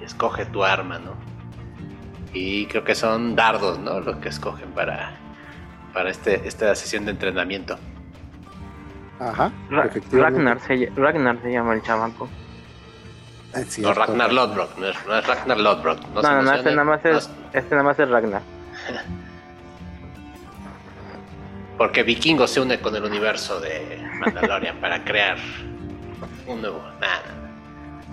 Y escoge tu arma, ¿no? Y creo que son dardos, ¿no? Los que escogen para, para este, esta sesión de entrenamiento. Ajá. Ragnar, se, Ragnar se llama el chamaco. no, Ragnar Lodbrok, no es, Ragnar Lodbrok. No, no, no, este nada, más es, este nada más es Ragnar. <laughs> Porque Vikingo se une con el universo de Mandalorian para crear un nuevo. Nada.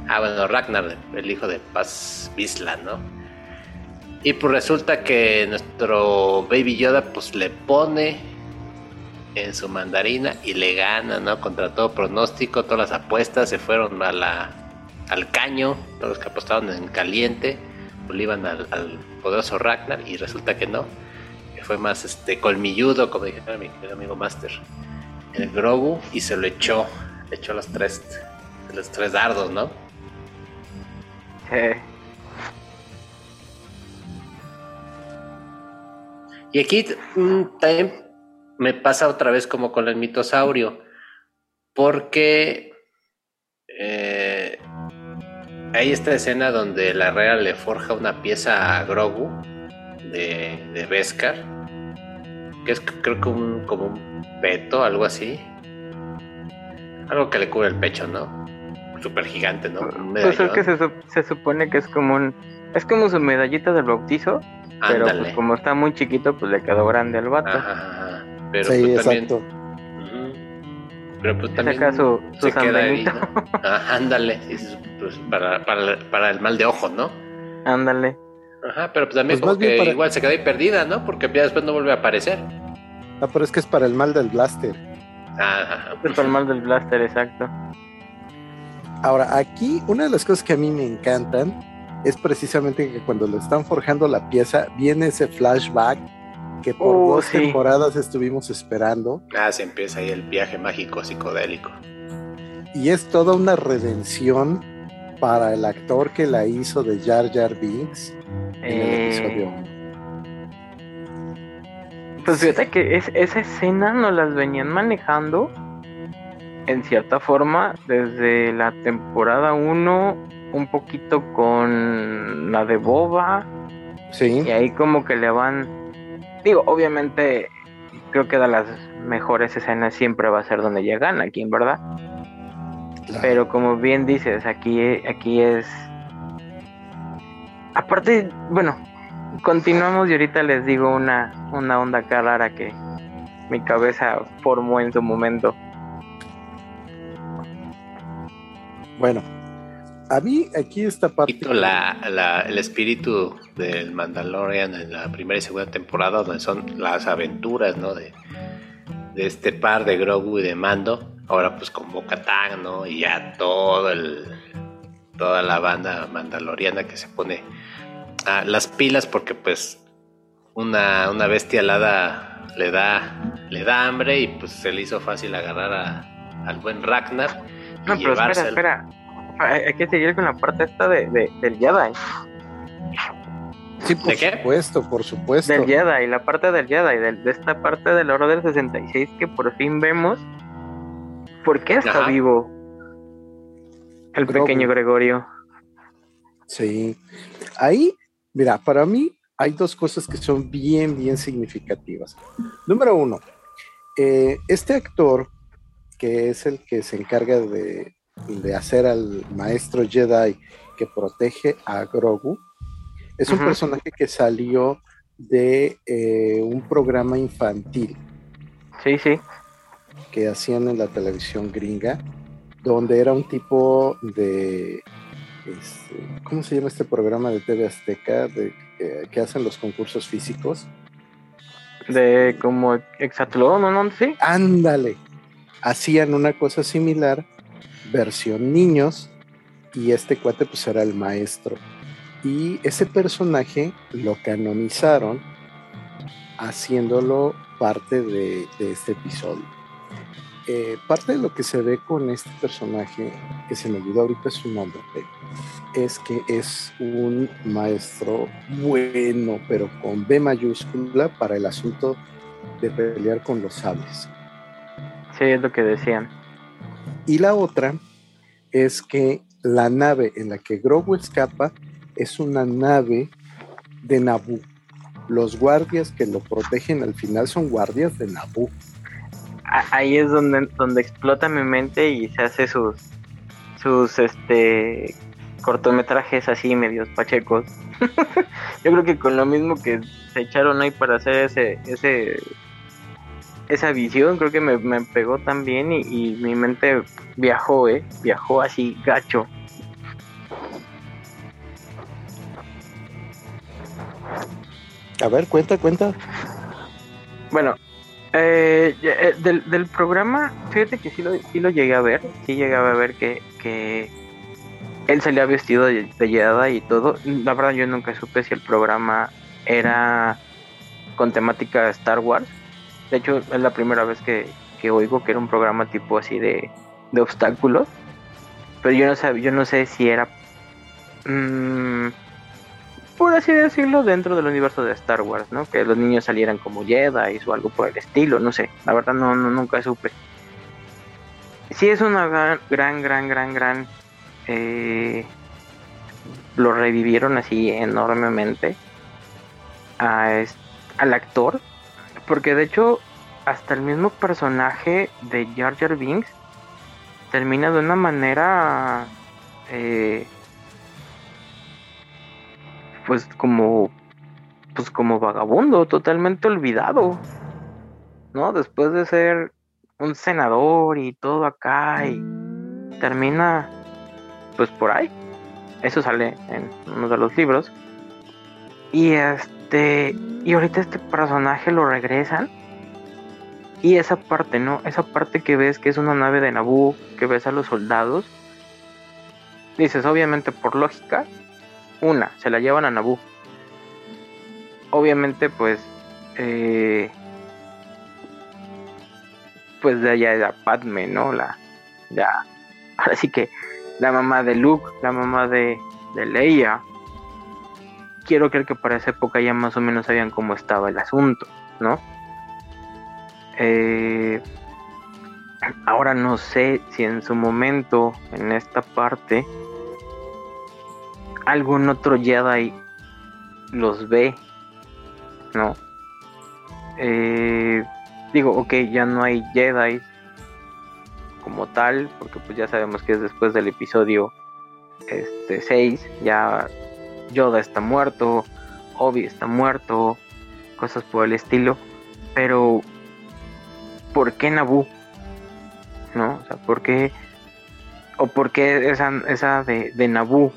Ah, bueno, Ragnar, el hijo de Paz Bisla, ¿no? Y pues resulta que nuestro Baby Yoda pues le pone en su mandarina y le gana, ¿no? Contra todo pronóstico, todas las apuestas se fueron a la, al caño, todos los que apostaban en caliente, pues iban al, poderoso Ragnar y resulta que no, que fue más este colmilludo, como dije mi amigo Master, el Grogu y se lo echó, le echó los tres, los tres dardos, ¿no? Y aquí mm, también me pasa otra vez como con el mitosaurio, porque eh, hay esta escena donde la Herrera le forja una pieza a Grogu de, de Beskar, que es creo que un, como un peto, algo así. Algo que le cubre el pecho, ¿no? Súper gigante, ¿no? pues es que se, supone que es como un... Es como su medallita del bautizo, pero pues como está muy chiquito, pues le quedó grande al vato. Pero sí, pues exacto. Pero pues también su, se queda ahí, <laughs> ándale, pues, para, para, para, el mal de ojo, ¿no? Ándale. Ajá, pero pues también pues como que igual se queda ahí perdida, ¿no? Porque ya después no vuelve a aparecer. Ah, pero es que es para el mal del blaster. Ajá. Es para el mal del blaster, exacto. Ahora, aquí una de las cosas que a mí me encantan es precisamente que cuando le están forjando la pieza, viene ese flashback que por uh, dos temporadas estuvimos esperando. Ah, se empieza ahí el viaje mágico psicodélico. Y es toda una redención para el actor que la hizo de Jar Jar Binks en el eh, episodio. Pues fíjate que es, esa escena nos las venían manejando en cierta forma desde la temporada 1, un poquito con la de Boba. Sí. Y ahí como que le van Digo, obviamente, creo que de las mejores escenas siempre va a ser donde llegan, aquí en verdad. Pero como bien dices, aquí, aquí es. Aparte, bueno, continuamos y ahorita les digo una, una onda rara que mi cabeza formó en su momento. Bueno, a mí aquí esta parte... La, el espíritu del Mandalorian en la primera y segunda temporada, donde son las aventuras, ¿no? De, de este par de Grogu y de Mando, ahora pues con Bo-Katan, ¿no? Y ya todo el, toda la banda mandaloriana que se pone a las pilas porque pues una, una bestia alada le da, le da hambre y pues se le hizo fácil agarrar a, al buen Ragnar. no, pero espera, espera hay que seguir con la parte esta de, del Jedi. Sí, por supuesto, por supuesto. Del Jedi, la parte del Jedi, de, esta parte del Orden 66 que por fin vemos. ¿Por qué está vivo el pequeño Gregorio? Sí. Ahí, mira, para mí hay dos cosas que son bien, bien significativas. Número uno, eh, este actor, que es el que se encarga de de hacer al maestro Jedi que protege a Grogu, es un personaje que salió de eh, un programa infantil. Sí, sí. Que hacían en la televisión gringa, donde era un tipo de. Este, ¿Cómo se llama este programa de TV Azteca? De, que hacen los concursos físicos. De como Exatlón, ¿no? ¿no? Sí. Ándale. Hacían una cosa similar versión niños y este cuate pues era el maestro. Y ese personaje lo canonizaron haciéndolo parte de, este episodio. Eh, parte de lo que se ve con este personaje, que se me olvidó ahorita su nombre, es que es un maestro bueno, pero con B mayúscula para el asunto de pelear con los sables. Sí, es lo que decían. Y la otra es que la nave en la que Grogu escapa es una nave de Naboo. Los guardias que lo protegen al final son guardias de Naboo. Ahí es donde, donde explota mi mente y se hace sus sus este cortometrajes así medios pachecos. <laughs> Yo creo que con lo mismo que se echaron ahí para hacer ese ese esa visión creo que me, pegó también y, y, mi mente viajó, ¿eh? Viajó así, gacho. A ver, cuenta, cuenta. Bueno, eh, eh, del, programa, fíjate que sí lo, sí lo llegué a ver, sí llegaba a ver que, que él salía vestido de, de y todo. La verdad yo nunca supe si el programa era con temática Star Wars de hecho, es la primera vez que, oigo que era un programa tipo así de, obstáculos. Pero yo no, sé, yo no sé si era mm, por así decirlo, dentro del universo de Star Wars, ¿no? Que los niños salieran como Jedi o algo por el estilo, no sé, la verdad no, nunca supe. Sí es una gran, gran, gran, gran, gran... Eh, lo revivieron así enormemente a, al actor, porque de hecho hasta el mismo personaje de Jar Jar Binks termina de una manera eh, pues como pues como vagabundo, totalmente olvidado. ¿No? Después de ser un senador y todo acá y termina pues por ahí. Eso sale en uno de los libros. Y este y ahorita este personaje lo regresan. Y esa parte, ¿no? Esa parte que ves que es una nave de Naboo, que ves a los soldados. Dices, obviamente por lógica, una, se la llevan a Naboo. Obviamente, pues. Eh, pues de allá era Padme, ¿no? La. Ya. Ahora sí que la mamá de Luke, la mamá de, de Leia. Quiero creer que para esa época ya más o menos sabían cómo estaba el asunto, ¿no? Eh, ahora no sé si en su momento, en esta parte, algún otro Jedi los ve, ¿no? Eh, digo, ok, ya no hay Jedi como tal, porque pues ya sabemos que es después del episodio este 6, ya Yoda está muerto, Obi está muerto, cosas por el estilo, pero ¿por qué Naboo? ¿No? O sea, ¿por qué? ¿O por qué esa, esa de, de Naboo?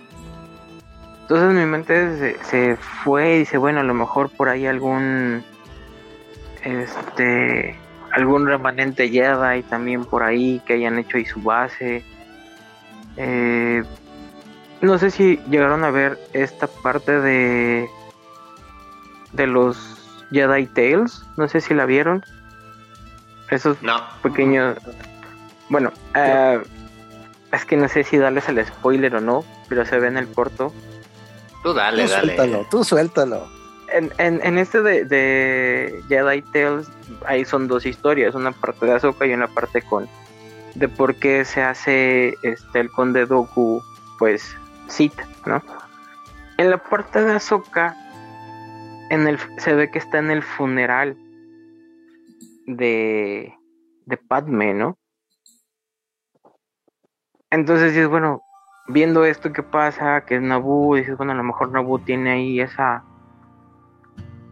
Entonces mi mente se, fue y dice, bueno, a lo mejor por ahí algún este algún remanente y también por ahí que hayan hecho ahí su base. Eh, no sé si llegaron a ver esta parte de de los Jedi Tales, no sé si la vieron. Esos pequeños bueno, eh, es que no sé si darles el spoiler o no, pero se ve en el corto. Tú dale, tú Suéltalo, tú suéltalo. En, en, este de, de, Jedi Tales, ahí son dos historias, una parte de Ahsoka y una parte con de por qué se hace este el conde Doku, pues Sith, ¿no? En la parte de Ahsoka, en el, se ve que está en el funeral de, de Padme, ¿no? Entonces es bueno, viendo esto que pasa, que es Nabu, dices, bueno, a lo mejor Nabu tiene ahí esa...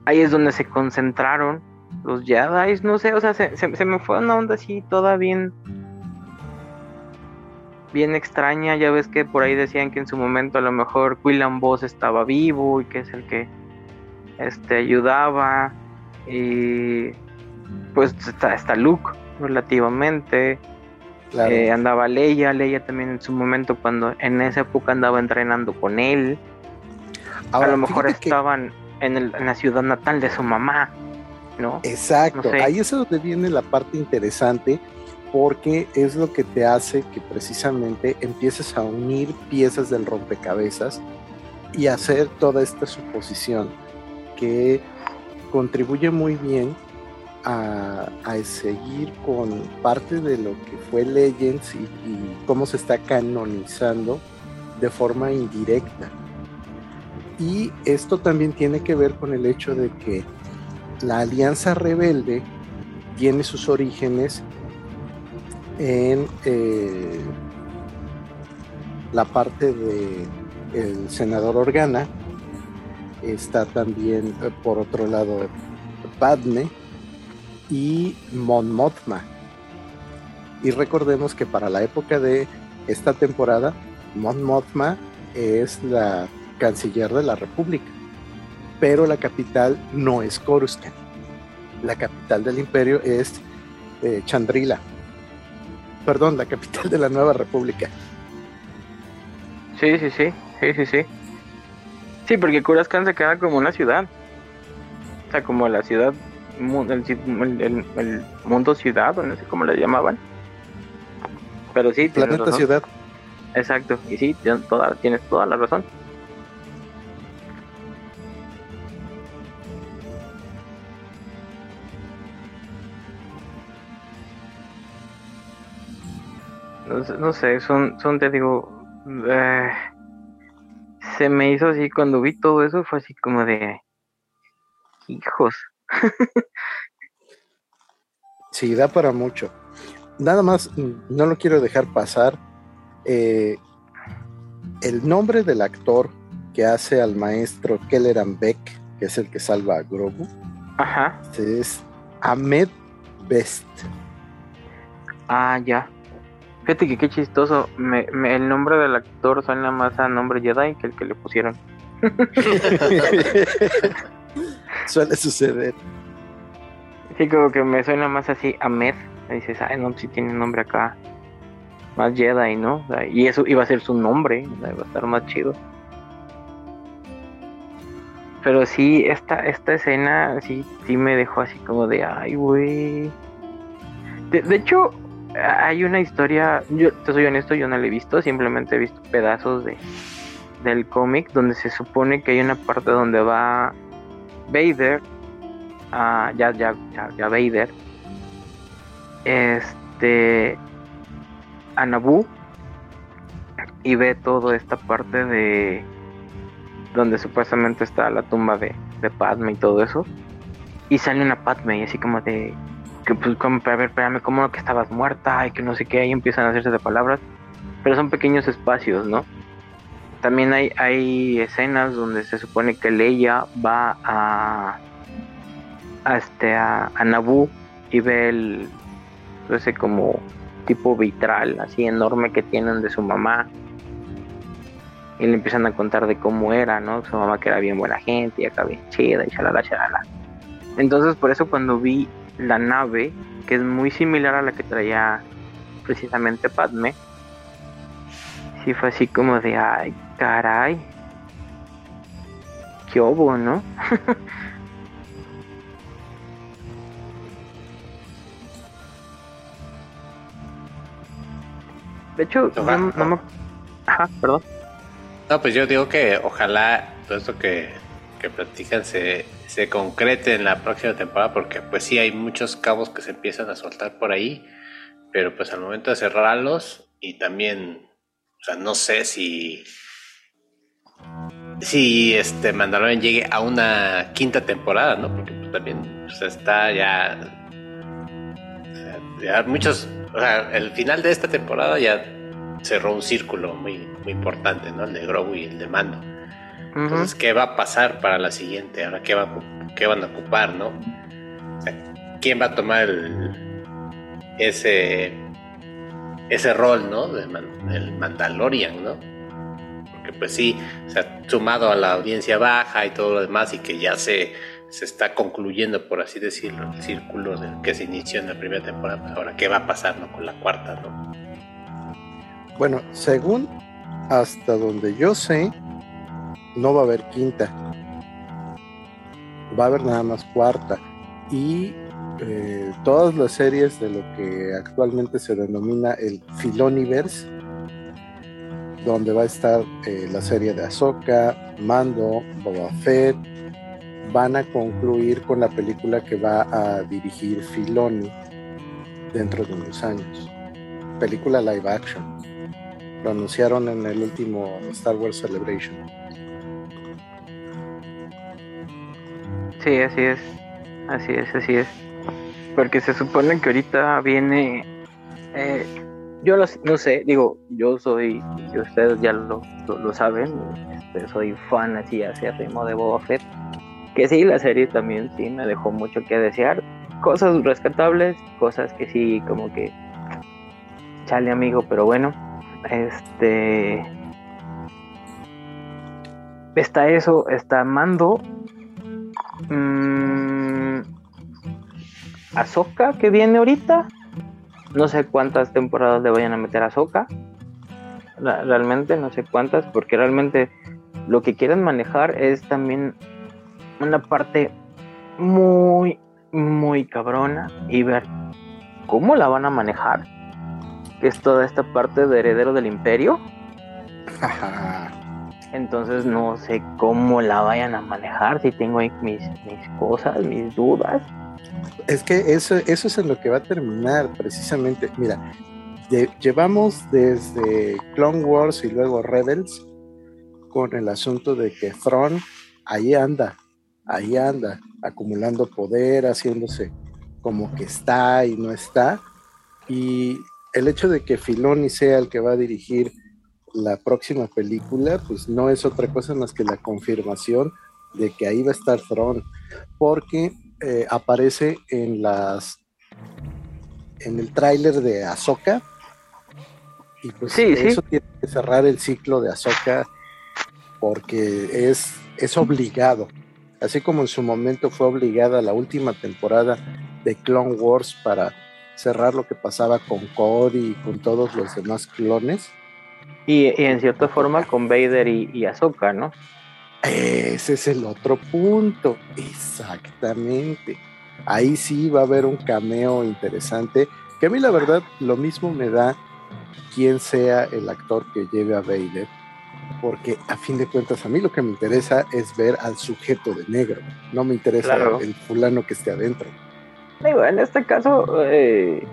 Ahí es donde se concentraron los Jedi, no sé, o sea, se, se, me fue una onda así toda bien... Bien extraña, ya ves que por ahí decían que en su momento a lo mejor Quillan Boss estaba vivo y que es el que este, ayudaba. Y pues está, está Luke relativamente. Eh, andaba Leia, Leia también en su momento cuando en esa época andaba entrenando con él. a lo mejor estaban en, la ciudad natal de su mamá, ¿no? Exacto, ahí es donde viene la parte interesante porque es lo que te hace que precisamente empieces a unir piezas del rompecabezas y hacer toda esta suposición que contribuye muy bien a, seguir con parte de lo que fue Legends y, cómo se está canonizando de forma indirecta. Y esto también tiene que ver con el hecho de que la Alianza Rebelde tiene sus orígenes en eh, la parte de el senador Organa, está también eh, por otro lado Padme, y Mon Mothma. Y recordemos que para la época de esta temporada, Mon Mothma es la canciller de la República, pero la capital no es Coruscant. La capital del imperio es eh, Chandrila. Perdón, la capital de la nueva república. Sí, sí, sí, sí, sí, sí. Sí, porque Coruscant se queda como una ciudad. O sea, como la ciudad el, el, mundo ciudad, o no sé cómo le llamaban. Pero sí, planeta ciudad. Exacto, y sí, tienes toda, tienes toda la razón. No sé, son, son te digo, eh, se me hizo así cuando vi todo eso, fue así como de hijos. <laughs> sí, da para mucho. Nada más, no lo quiero dejar pasar. Eh, el nombre del actor que hace al maestro Kelleran Beck, que es el que salva a Grogu, Ajá. es Ahmed Best. Ah, ya. Fíjate que qué chistoso. Me, el nombre del actor suena más a nombre Jedi que el que le pusieron. <laughs> Suele suceder. Sí, como que me suena más así Ahmed. Me dices, ay, no, si tiene nombre acá. Más Jedi, ¿no? y eso iba a ser su nombre. Iba a estar más chido. Pero sí, esta, esta escena sí, sí me dejó así como de, ay, güey. De, hecho, hay una historia, yo te soy honesto, yo no la he visto, simplemente he visto pedazos de del cómic donde se supone que hay una parte donde va Vader, ah, ya, ya, ya, ya Vader, este, a Naboo y ve toda esta parte de donde supuestamente está la tumba de, de Padme y todo eso. Y sale una Padme y así como de, que pues como, a ver, espérame, ¿cómo que estabas muerta? Y que no sé qué, ahí empiezan a hacerse de palabras. Pero son pequeños espacios, ¿no? También hay, hay escenas donde se supone que Leia va a, a este a, a Naboo y ve el ese como tipo vitral así enorme que tienen de su mamá y le empiezan a contar de cómo era, ¿no? Su mamá que era bien buena gente y acá bien chida y chalala, chalala. Entonces por eso cuando vi la nave, que es muy similar a la que traía precisamente Padme, sí fue así como de, ay, caray, qué obo, ¿no? <laughs> de hecho, no, no me... Ajá, perdón. No, pues yo digo que ojalá todo esto que, que platican se, se concrete en la próxima temporada, porque pues sí hay muchos cabos que se empiezan a soltar por ahí, pero pues al momento de cerrarlos y también, o sea, no sé si si este Mandalorian llegue a una quinta temporada, ¿no? Porque pues, también pues, está ya, ya muchos, o sea, el final de esta temporada ya cerró un círculo muy, muy importante, ¿no? El de Grogu y el de Mando. Entonces, ¿qué va a pasar para la siguiente? Ahora, ¿qué, va, qué van a ocupar, no? ¿quién va a tomar ese, ese rol, ¿no? Del Mandalorian, ¿no? Porque pues sí, o sea, sumado a la audiencia baja y todo lo demás y que ya se, se está concluyendo, por así decirlo, el círculo que se inició en la primera temporada, pues ahora, ¿qué va a pasar, ¿no? Con la cuarta, ¿no? Bueno, según hasta donde yo sé, no va a haber quinta. Va a haber nada más cuarta. Y eh, todas las series de lo que actualmente se denomina el Filoniverse, donde va a estar eh, la serie de Ahsoka, Mando, Boba Fett, van a concluir con la película que va a dirigir Filoni dentro de unos años. Película live action. Lo anunciaron en el último Star Wars Celebration. Sí, así es. Así es, así es. Porque se supone que ahorita viene. Eh, yo no sé, digo, yo soy, y ustedes ya lo, lo, saben, este, soy fan así hacia ritmo de Boba Fett. Que sí, la serie también sí me dejó mucho que desear. Cosas rescatables, cosas que sí, como que. Chale, amigo, pero bueno este. Está eso, está Mando. Mmm, Ahsoka que viene ahorita. No sé cuántas temporadas le vayan a meter a. Realmente no sé cuántas, porque realmente lo que quieren manejar es también una parte muy, muy cabrona y ver cómo la van a manejar que es toda esta parte de heredero del imperio. Entonces no sé cómo la vayan a manejar, si tengo ahí mis, mis cosas, mis dudas. Es que eso, eso es en lo que va a terminar precisamente. Mira, llevamos desde Clone Wars y luego Rebels con el asunto de que Thrawn ahí anda, ahí anda, acumulando poder, haciéndose como que está y no está. Y el hecho de que Filoni sea el que va a dirigir la próxima película, pues no es otra cosa más que la confirmación de que ahí va a estar Thrawn, porque eh, aparece en las en el tráiler de Ahsoka y pues eso tiene que cerrar el ciclo de Ahsoka porque es, es obligado, así como en su momento fue obligada la última temporada de Clone Wars para cerrar lo que pasaba con Cody y con todos los demás clones. Y, en cierta forma con Vader y, y Ahsoka, ¿no? Ese es el otro punto, exactamente. Ahí sí va a haber un cameo interesante, que a mí la verdad lo mismo me da quien sea el actor que lleve a Vader, porque a fin de cuentas a mí lo que me interesa es ver al sujeto de negro, no me interesa el fulano que esté adentro. Digo, en este caso, eh,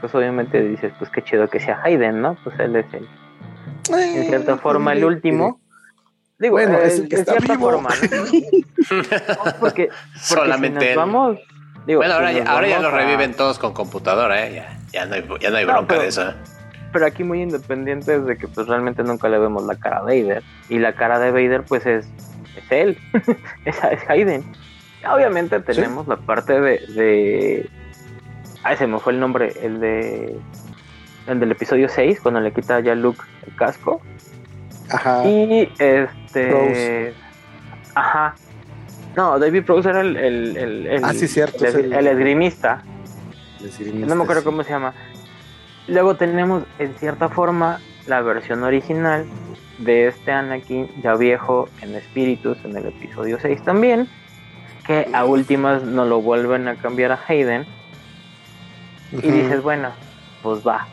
pues obviamente dices, pues qué chido que sea Hayden, ¿no? Pues él es el, en cierta eh, forma el último. Digo, bueno, es el que está cierta forma, <laughs> porque, solamente vamos, bueno, ahora, ya, ahora ya lo reviven todos con computadora, ¿eh? Ya, ya, no, hay, ya no hay bronca de eso. ¿eh? pero aquí muy independiente es de que pues realmente nunca le vemos la cara a Vader y la cara de Vader pues es, es él, <laughs> es, es Hayden. Obviamente tenemos la parte de, de... Ah, ese me fue el nombre, el de... El del episodio 6, cuando le quita ya Luke el casco. Ajá. Y este... Ajá. No, David Prowse era el, el, el, ah, sí, cierto, el, el, esgrimista. No me acuerdo cómo se llama. Luego tenemos en cierta forma la versión original de este Anakin ya viejo en espíritus en el episodio 6 también, que a últimas no lo vuelven a cambiar a Hayden. Y dices, bueno, pues va.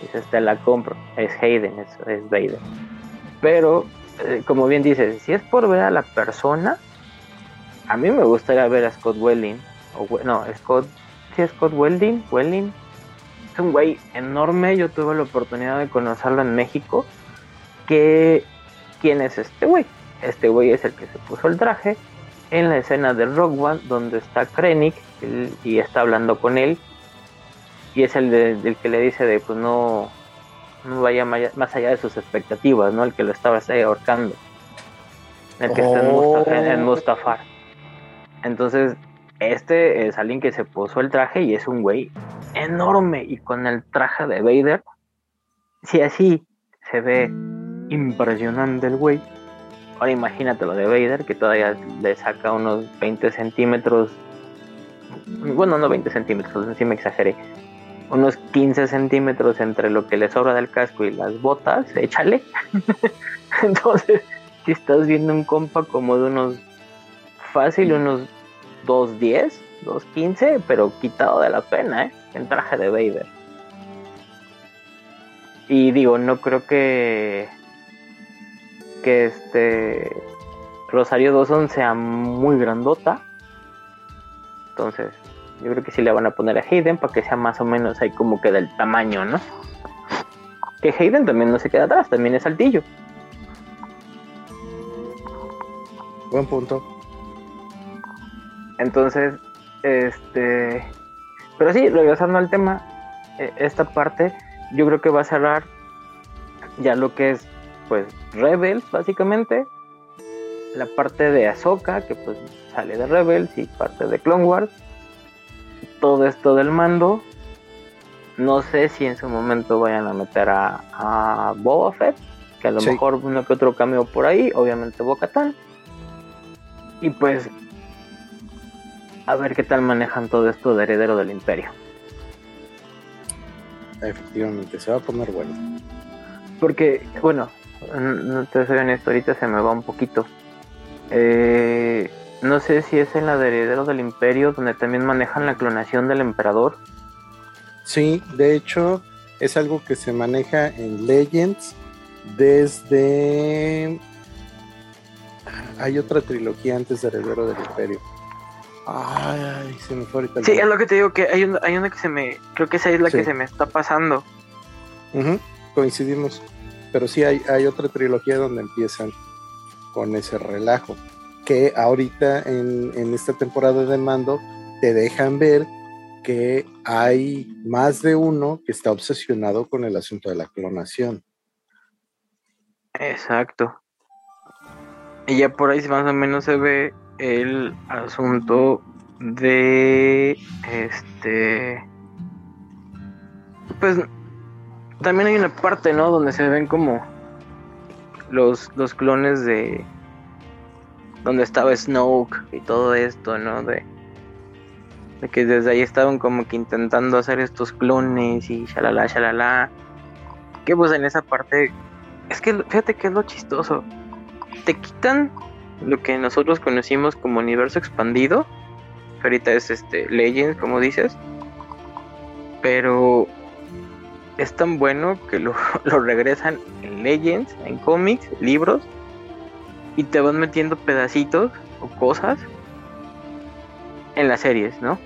Dices, te la compro. Es Hayden, es, es Vader. Pero, eh, como bien dices, si es por ver a la persona, a mí me gustaría ver a Scott Welling. O, no, Scott, si es Scott Welding, Welling, es un güey enorme. Yo tuve la oportunidad de conocerlo en México. Que, ¿Quién es este güey? Este güey es el que se puso el traje en la escena de Rock One, donde está Krennic y está hablando con él. Y es el del que le dice de pues no, no vaya más allá de sus expectativas, ¿no? El que lo estaba ahorcando. El que está en, en Mustafar. Entonces, este es alguien que se puso el traje y es un güey enorme y con el traje de Vader. Si así se ve impresionante el güey. Ahora imagínate lo de Vader que todavía le saca unos 20 centímetros. Bueno, no 20 centímetros, si me exageré. Unos 15 centímetros entre lo que le sobra del casco y las botas, échale. <laughs> Entonces, si estás viendo un compa como de unos fácil, unos 2.10, 2.15, pero quitado de la pena, ¿eh? En traje de Vader. Y digo, no creo que. que este. Rosario Dawson sea muy grandota. Entonces, yo creo que sí le van a poner a Hayden para que sea más o menos ahí como que del tamaño, ¿no? Que Hayden también no se queda atrás, también es altillo. Buen punto. Entonces, este. Pero sí, regresando al tema, e, esta parte yo creo que va a cerrar ya lo que es, pues, Rebels, básicamente. La parte de Ahsoka, que pues sale de Rebels, y parte de Clone Wars. Todo esto del mando. No sé si en su momento vayan a meter a, a Boba Fett, que a lo mejor uno que otro cambio por ahí, obviamente Boca Y pues a ver qué tal manejan todo esto de heredero del imperio. Efectivamente, se va a poner bueno. Porque, bueno, no te soy honesto, ahorita se me va un poquito. Eh, no sé si es en la de heredero del imperio donde también manejan la clonación del emperador. Sí, de hecho es algo que se maneja en Legends desde... Hay otra trilogía antes de Heredero del Imperio Ay, se me fue ahorita. Sí, es lo que te digo, que hay una, hay una que se me. Creo que esa es la que se me está pasando. coincidimos. Pero sí hay, hay otra trilogía donde empiezan con ese relajo. Que ahorita en, en esta temporada de mando te dejan ver que hay más de uno que está obsesionado con el asunto de la clonación. Exacto. Y ya por ahí más o menos se ve el asunto de este pues también hay una parte no donde se ven como los, los clones de donde estaba Snoke y todo esto no de, de que desde ahí estaban como que intentando hacer estos clones y shalala shalala. Que pues en esa parte es que fíjate que es lo chistoso. Te quitan lo que nosotros conocimos como universo expandido, ahorita es este Legends, como dices, pero es tan bueno que lo, <laughs> regresan en Legends, en cómics, libros, y te van metiendo pedacitos o cosas en las series, ¿no?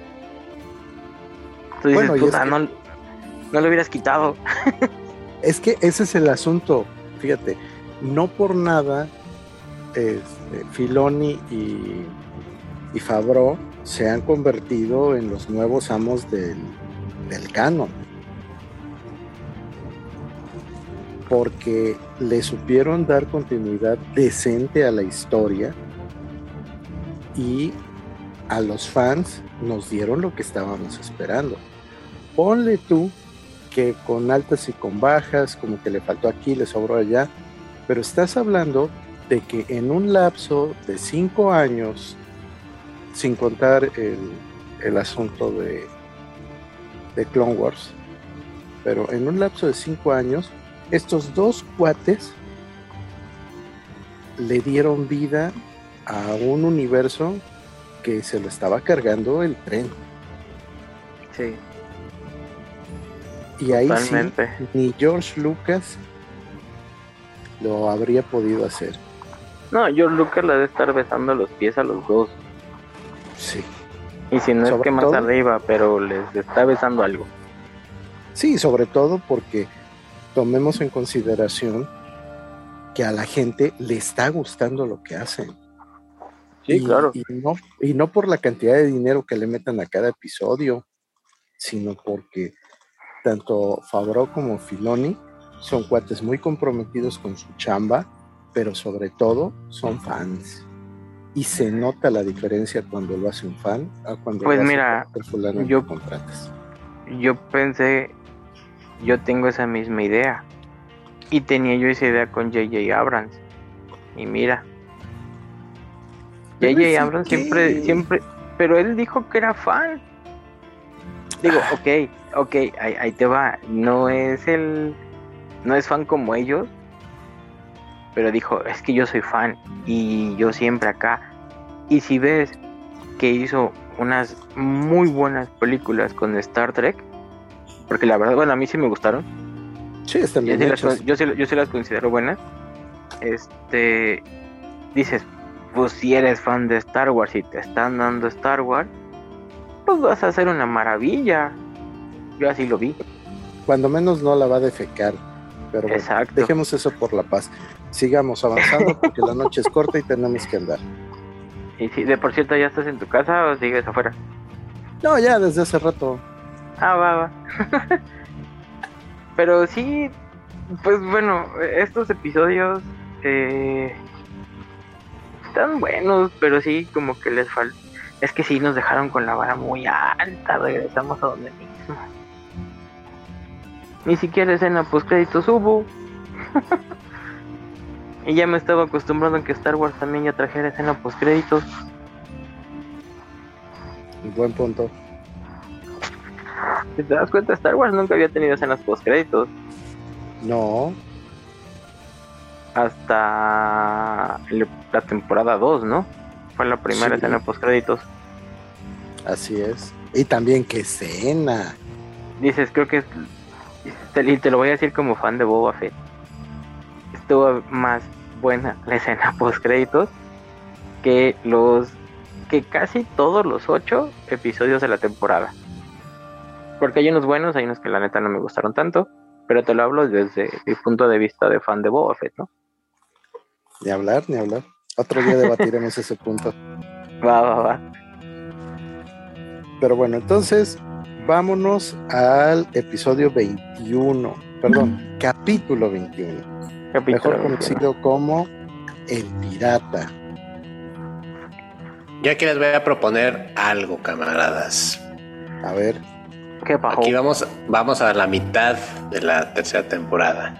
Tú dices, puta, no, no lo hubieras quitado. <laughs> es que ese es el asunto, fíjate, no por nada este, Filoni y, y Fabro se han convertido en los nuevos amos del, del canon. Porque le supieron dar continuidad decente a la historia y a los fans nos dieron lo que estábamos esperando. Ponle tú que con altas y con bajas, como que le faltó aquí, le sobró allá, pero estás hablando de que en un lapso de cinco años, sin contar el, asunto de, de Clone Wars, pero en un lapso de cinco años, estos dos cuates le dieron vida a un universo que se lo estaba cargando el tren. Sí. Y ahí sí, ni George Lucas lo habría podido hacer. No, George Lucas le debe estar besando los pies a los dos. Sí. Y si no es que más arriba, pero les está besando algo. Sí, sobre todo porque tomemos en consideración que a la gente le está gustando lo que hacen. Sí, claro. Y no, y no por la cantidad de dinero que le metan a cada episodio, sino porque tanto Fabro como Filoni son cuates muy comprometidos con su chamba pero sobre todo son fans. Y se nota la diferencia cuando lo hace un fan a cuando pues lo mira, hace yo, contratas. Yo pensé, yo tengo esa misma idea. Y tenía yo esa idea con JJ Abrams. Y mira. JJ Abrams siempre, siempre, pero él dijo que era fan. Digo, ah. ok, ok, ahí, ahí te va. No es el, no es fan como ellos, pero dijo, es que yo soy fan y yo siempre acá. Y si ves que hizo unas muy buenas películas con Star Trek, porque la verdad, bueno, a mí sí me gustaron. Sí, están bien. Yo, sí, yo, sí, las considero buenas. Este, dices, pues si eres fan de Star Wars y te están dando Star Wars, pues vas a hacer una maravilla. Yo así lo vi. Cuando menos no la va a defecar. Pero bueno, dejemos eso por la paz sigamos avanzando porque la noche es corta y tenemos que andar. Y si de por cierto ya estás en tu casa o sigues afuera? No, ya desde hace rato. Ah, va, va. <laughs> pero sí, pues bueno, estos episodios eh, están buenos, pero sí como que les falta. Es que sí nos dejaron con la vara muy alta, regresamos a donde mismo. Ni siquiera escena post créditos hubo. <laughs> Y ya me estaba acostumbrando a que Star Wars también ya trajera escena post créditos. Buen punto. Si te das cuenta, Star Wars nunca había tenido escenas post créditos. No. Hasta la temporada 2, ¿no? Fue la primera escena post créditos. Así es. Y también qué escena. Dices, creo que te, te lo voy a decir como fan de Boba Fett estuvo más buena la escena <laughs> post créditos que los que casi todos los ocho episodios de la temporada. Porque hay unos buenos, hay unos que la neta no me gustaron tanto, pero te lo hablo desde mi punto de vista de fan de Boba Fett, ¿no? Ni hablar, ni hablar. Otro día debatiremos <laughs> ese punto. Va, va, va. Pero bueno, entonces vámonos al episodio 21, perdón, capítulo 21. mejor conocido como El Pirata. Yo aquí les voy a proponer algo, camaradas. A ver. ¿Qué? Aquí vamos, vamos a la mitad de la tercera temporada.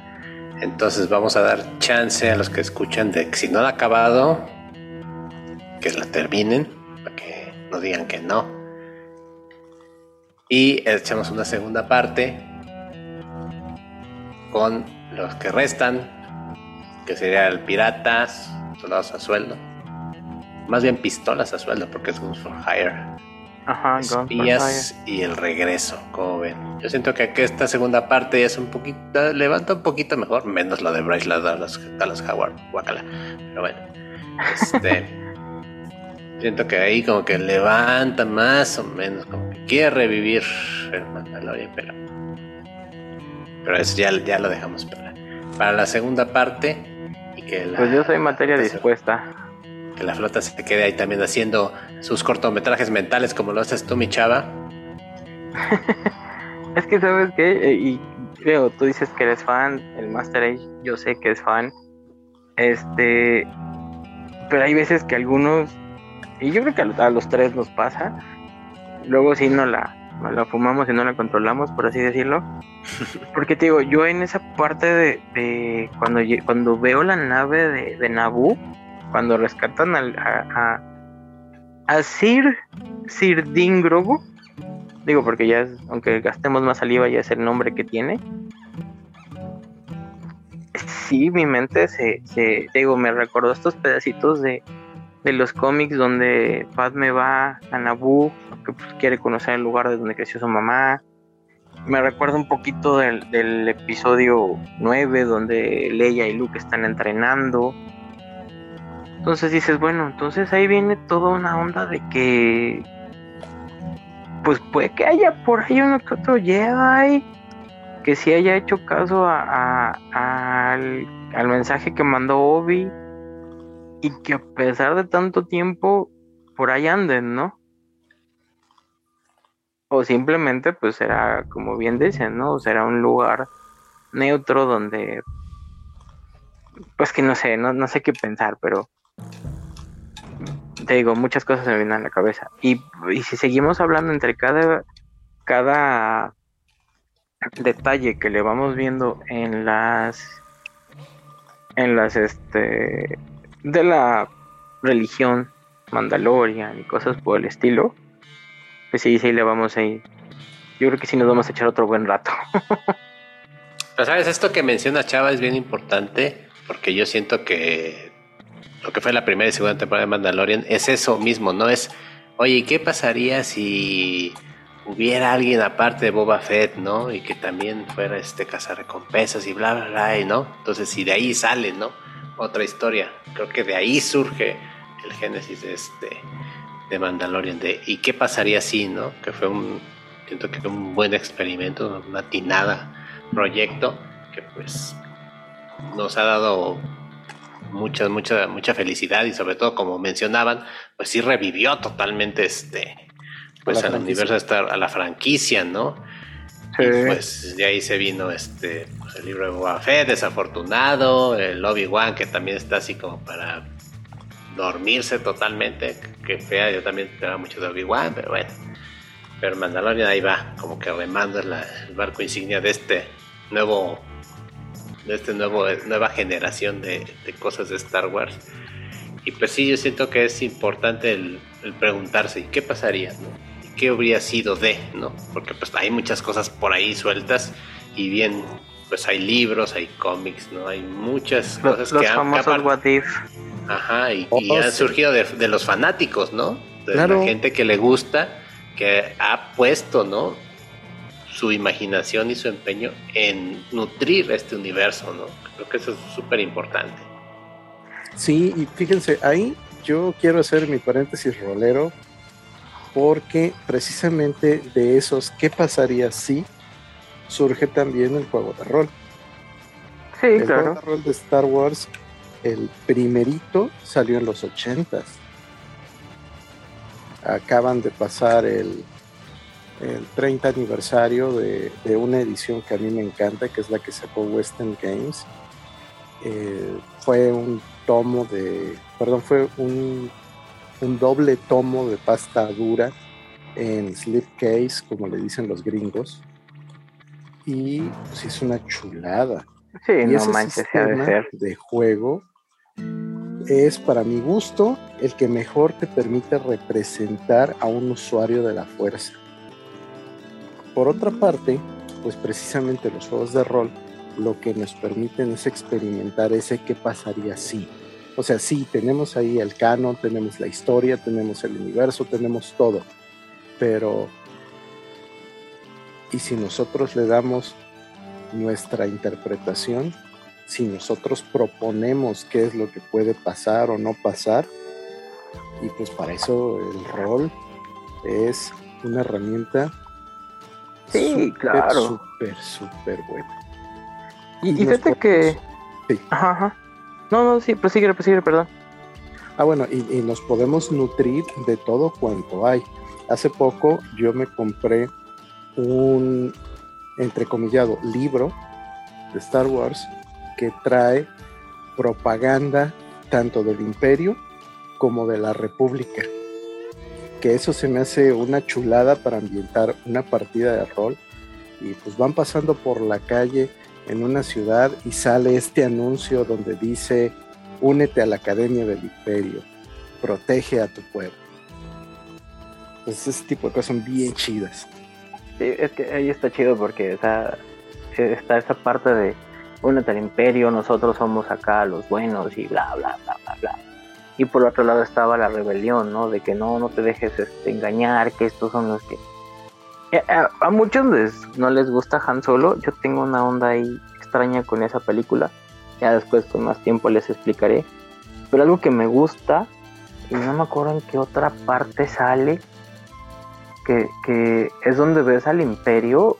Entonces vamos a dar chance a los que escuchan de que si no han acabado, que la terminen, para que no digan que no. Y echamos una segunda parte con los que restan, que sería el piratas, soldados a sueldo. Más bien pistolas a sueldo, porque es Guns for Hire. Ajá, espías y el regreso, como ven. Yo siento que aquí esta segunda parte es un poquito, levanta un poquito mejor, menos la de Bryce Dallas, Dallas Howard, guacala. Pero bueno, este, <laughs> siento que ahí como que levanta más o menos, como que quiere revivir el Mandalorian, pero, pero eso ya, ya lo dejamos para, para la segunda parte. Y que la, pues yo soy materia dispuesta que la flota se quede ahí también haciendo sus cortometrajes mentales como lo haces tú, mi chava. <laughs> es que sabes que, eh, y creo, tú dices que eres fan, el Master Age, yo sé que es fan. Este, pero hay veces que algunos, y yo creo que a los, tres nos pasa, luego si no la, la fumamos y no la controlamos, por así decirlo. <laughs> Porque te digo, yo en esa parte de, cuando, cuando veo la nave de, de Naboo, cuando rescatan al, a, a, Sir, Sir Dingrogo, digo porque ya es, aunque gastemos más saliva, ya es el nombre que tiene. Sí, mi mente se, se digo, me recordó estos pedacitos de, de los cómics donde Padme va a Naboo, que pues, quiere conocer el lugar de donde creció su mamá. Me recuerda un poquito del, del episodio 9, donde Leia y Luke están entrenando. Entonces dices, bueno, entonces ahí viene toda una onda de que pues puede que haya por ahí uno que otro Jedi que sí haya hecho caso a, al, al, mensaje que mandó Obi y que a pesar de tanto tiempo por ahí anden, ¿no? O simplemente pues será, como bien dicen, ¿no? Será un lugar neutro donde pues que no sé, no, no sé qué pensar, pero te digo, muchas cosas me vienen a la cabeza. Y, si seguimos hablando entre cada, cada detalle que le vamos viendo en las en las este de la religión Mandalorian y cosas por el estilo pues sí, sí le vamos a ir. Yo creo que sí nos vamos a echar otro buen rato. <laughs> Pero sabes esto que menciona Chava es bien importante porque yo siento que lo que fue la primera y segunda temporada de Mandalorian, es eso mismo, ¿no? Es, oye, ¿qué pasaría si hubiera alguien aparte de Boba Fett, ¿no? Y que también fuera este recompensas y bla, bla, bla, ¿no? Entonces, si de ahí sale, ¿no? Otra historia. Creo que de ahí surge el génesis de este de Mandalorian de y qué pasaría si, ¿no? Que fue un siento que fue un buen experimento, una tinada proyecto que pues nos ha dado mucha, mucha, mucha felicidad y sobre todo, como mencionaban, pues sí revivió totalmente este, pues al universo, a la franquicia, ¿no? Y pues de ahí se vino este, pues, el libro de Boba Fett, desafortunado, el Obi-Wan que también está así como para dormirse totalmente, que fea, yo también esperaba mucho de Obi-Wan, pero bueno. Pero Mandalorian ahí va, como que remando el barco insignia de este nuevo de esta nueva generación de, cosas de Star Wars. Y pues sí, yo siento que es importante el, preguntarse, ¿qué pasaría? ¿Qué habría sido de? ¿no? Porque pues hay muchas cosas por ahí sueltas y bien, pues hay libros, hay cómics, ¿no? Hay muchas cosas que han... What if. Ajá, y, oh, han surgido de, los fanáticos, ¿no? De la gente que le gusta, que ha puesto, ¿no? Su imaginación y su empeño en nutrir este universo, ¿no? Creo que eso es súper importante. Sí, y fíjense, ahí yo quiero hacer mi paréntesis rolero, porque precisamente de esos, ¿qué pasaría si? surge también el juego de rol. Sí, el claro. juego de rol de Star Wars, el primerito salió en los ochentas. Acaban de pasar el, el 30 aniversario de, de, una edición que a mí me encanta, que es la que sacó Western Games. Eh, fue un tomo de, perdón, fue un, un doble tomo de pasta dura en slipcase, como le dicen los gringos. Y pues es una chulada. Sí, y no ese manches, de sistema ser. de juego es para mi gusto el que mejor te permite representar a un usuario de la fuerza. Por otra parte, pues precisamente los juegos de rol lo que nos permiten es experimentar ese qué pasaría si. O sea, sí, tenemos ahí el canon, tenemos la historia, tenemos el universo, tenemos todo. Pero, ¿y si nosotros le damos nuestra interpretación? Si nosotros proponemos qué es lo que puede pasar o no pasar, y pues para eso el rol es una herramienta Sí, súper, claro. súper, súper buena. Y, fíjate que. Sí. Ajá, ajá. No, no, sí, prosigue, prosigue, perdón. Ah, bueno, y, y nos podemos nutrir de todo cuanto hay. Hace poco yo me compré un, entrecomillado, libro de Star Wars que trae propaganda tanto del imperio como de la república. Que eso se me hace una chulada para ambientar una partida de rol. Y pues van pasando por la calle en una ciudad y sale este anuncio donde dice únete a la Academia del Imperio, protege a tu pueblo. Entonces ese tipo de cosas son bien chidas. Sí, es que ahí está chido porque está, está esa parte de únete al imperio, nosotros somos acá los buenos y bla, bla, bla, bla, bla. Y por otro lado estaba la rebelión, ¿no? De que no, no te dejes este, engañar, que estos son los que... Eh, A, a muchos les, no les gusta Han Solo, yo tengo una onda ahí extraña con esa película, ya después con más tiempo les explicaré, pero algo que me gusta, y no me acuerdo en qué otra parte sale, que, que es donde ves al imperio,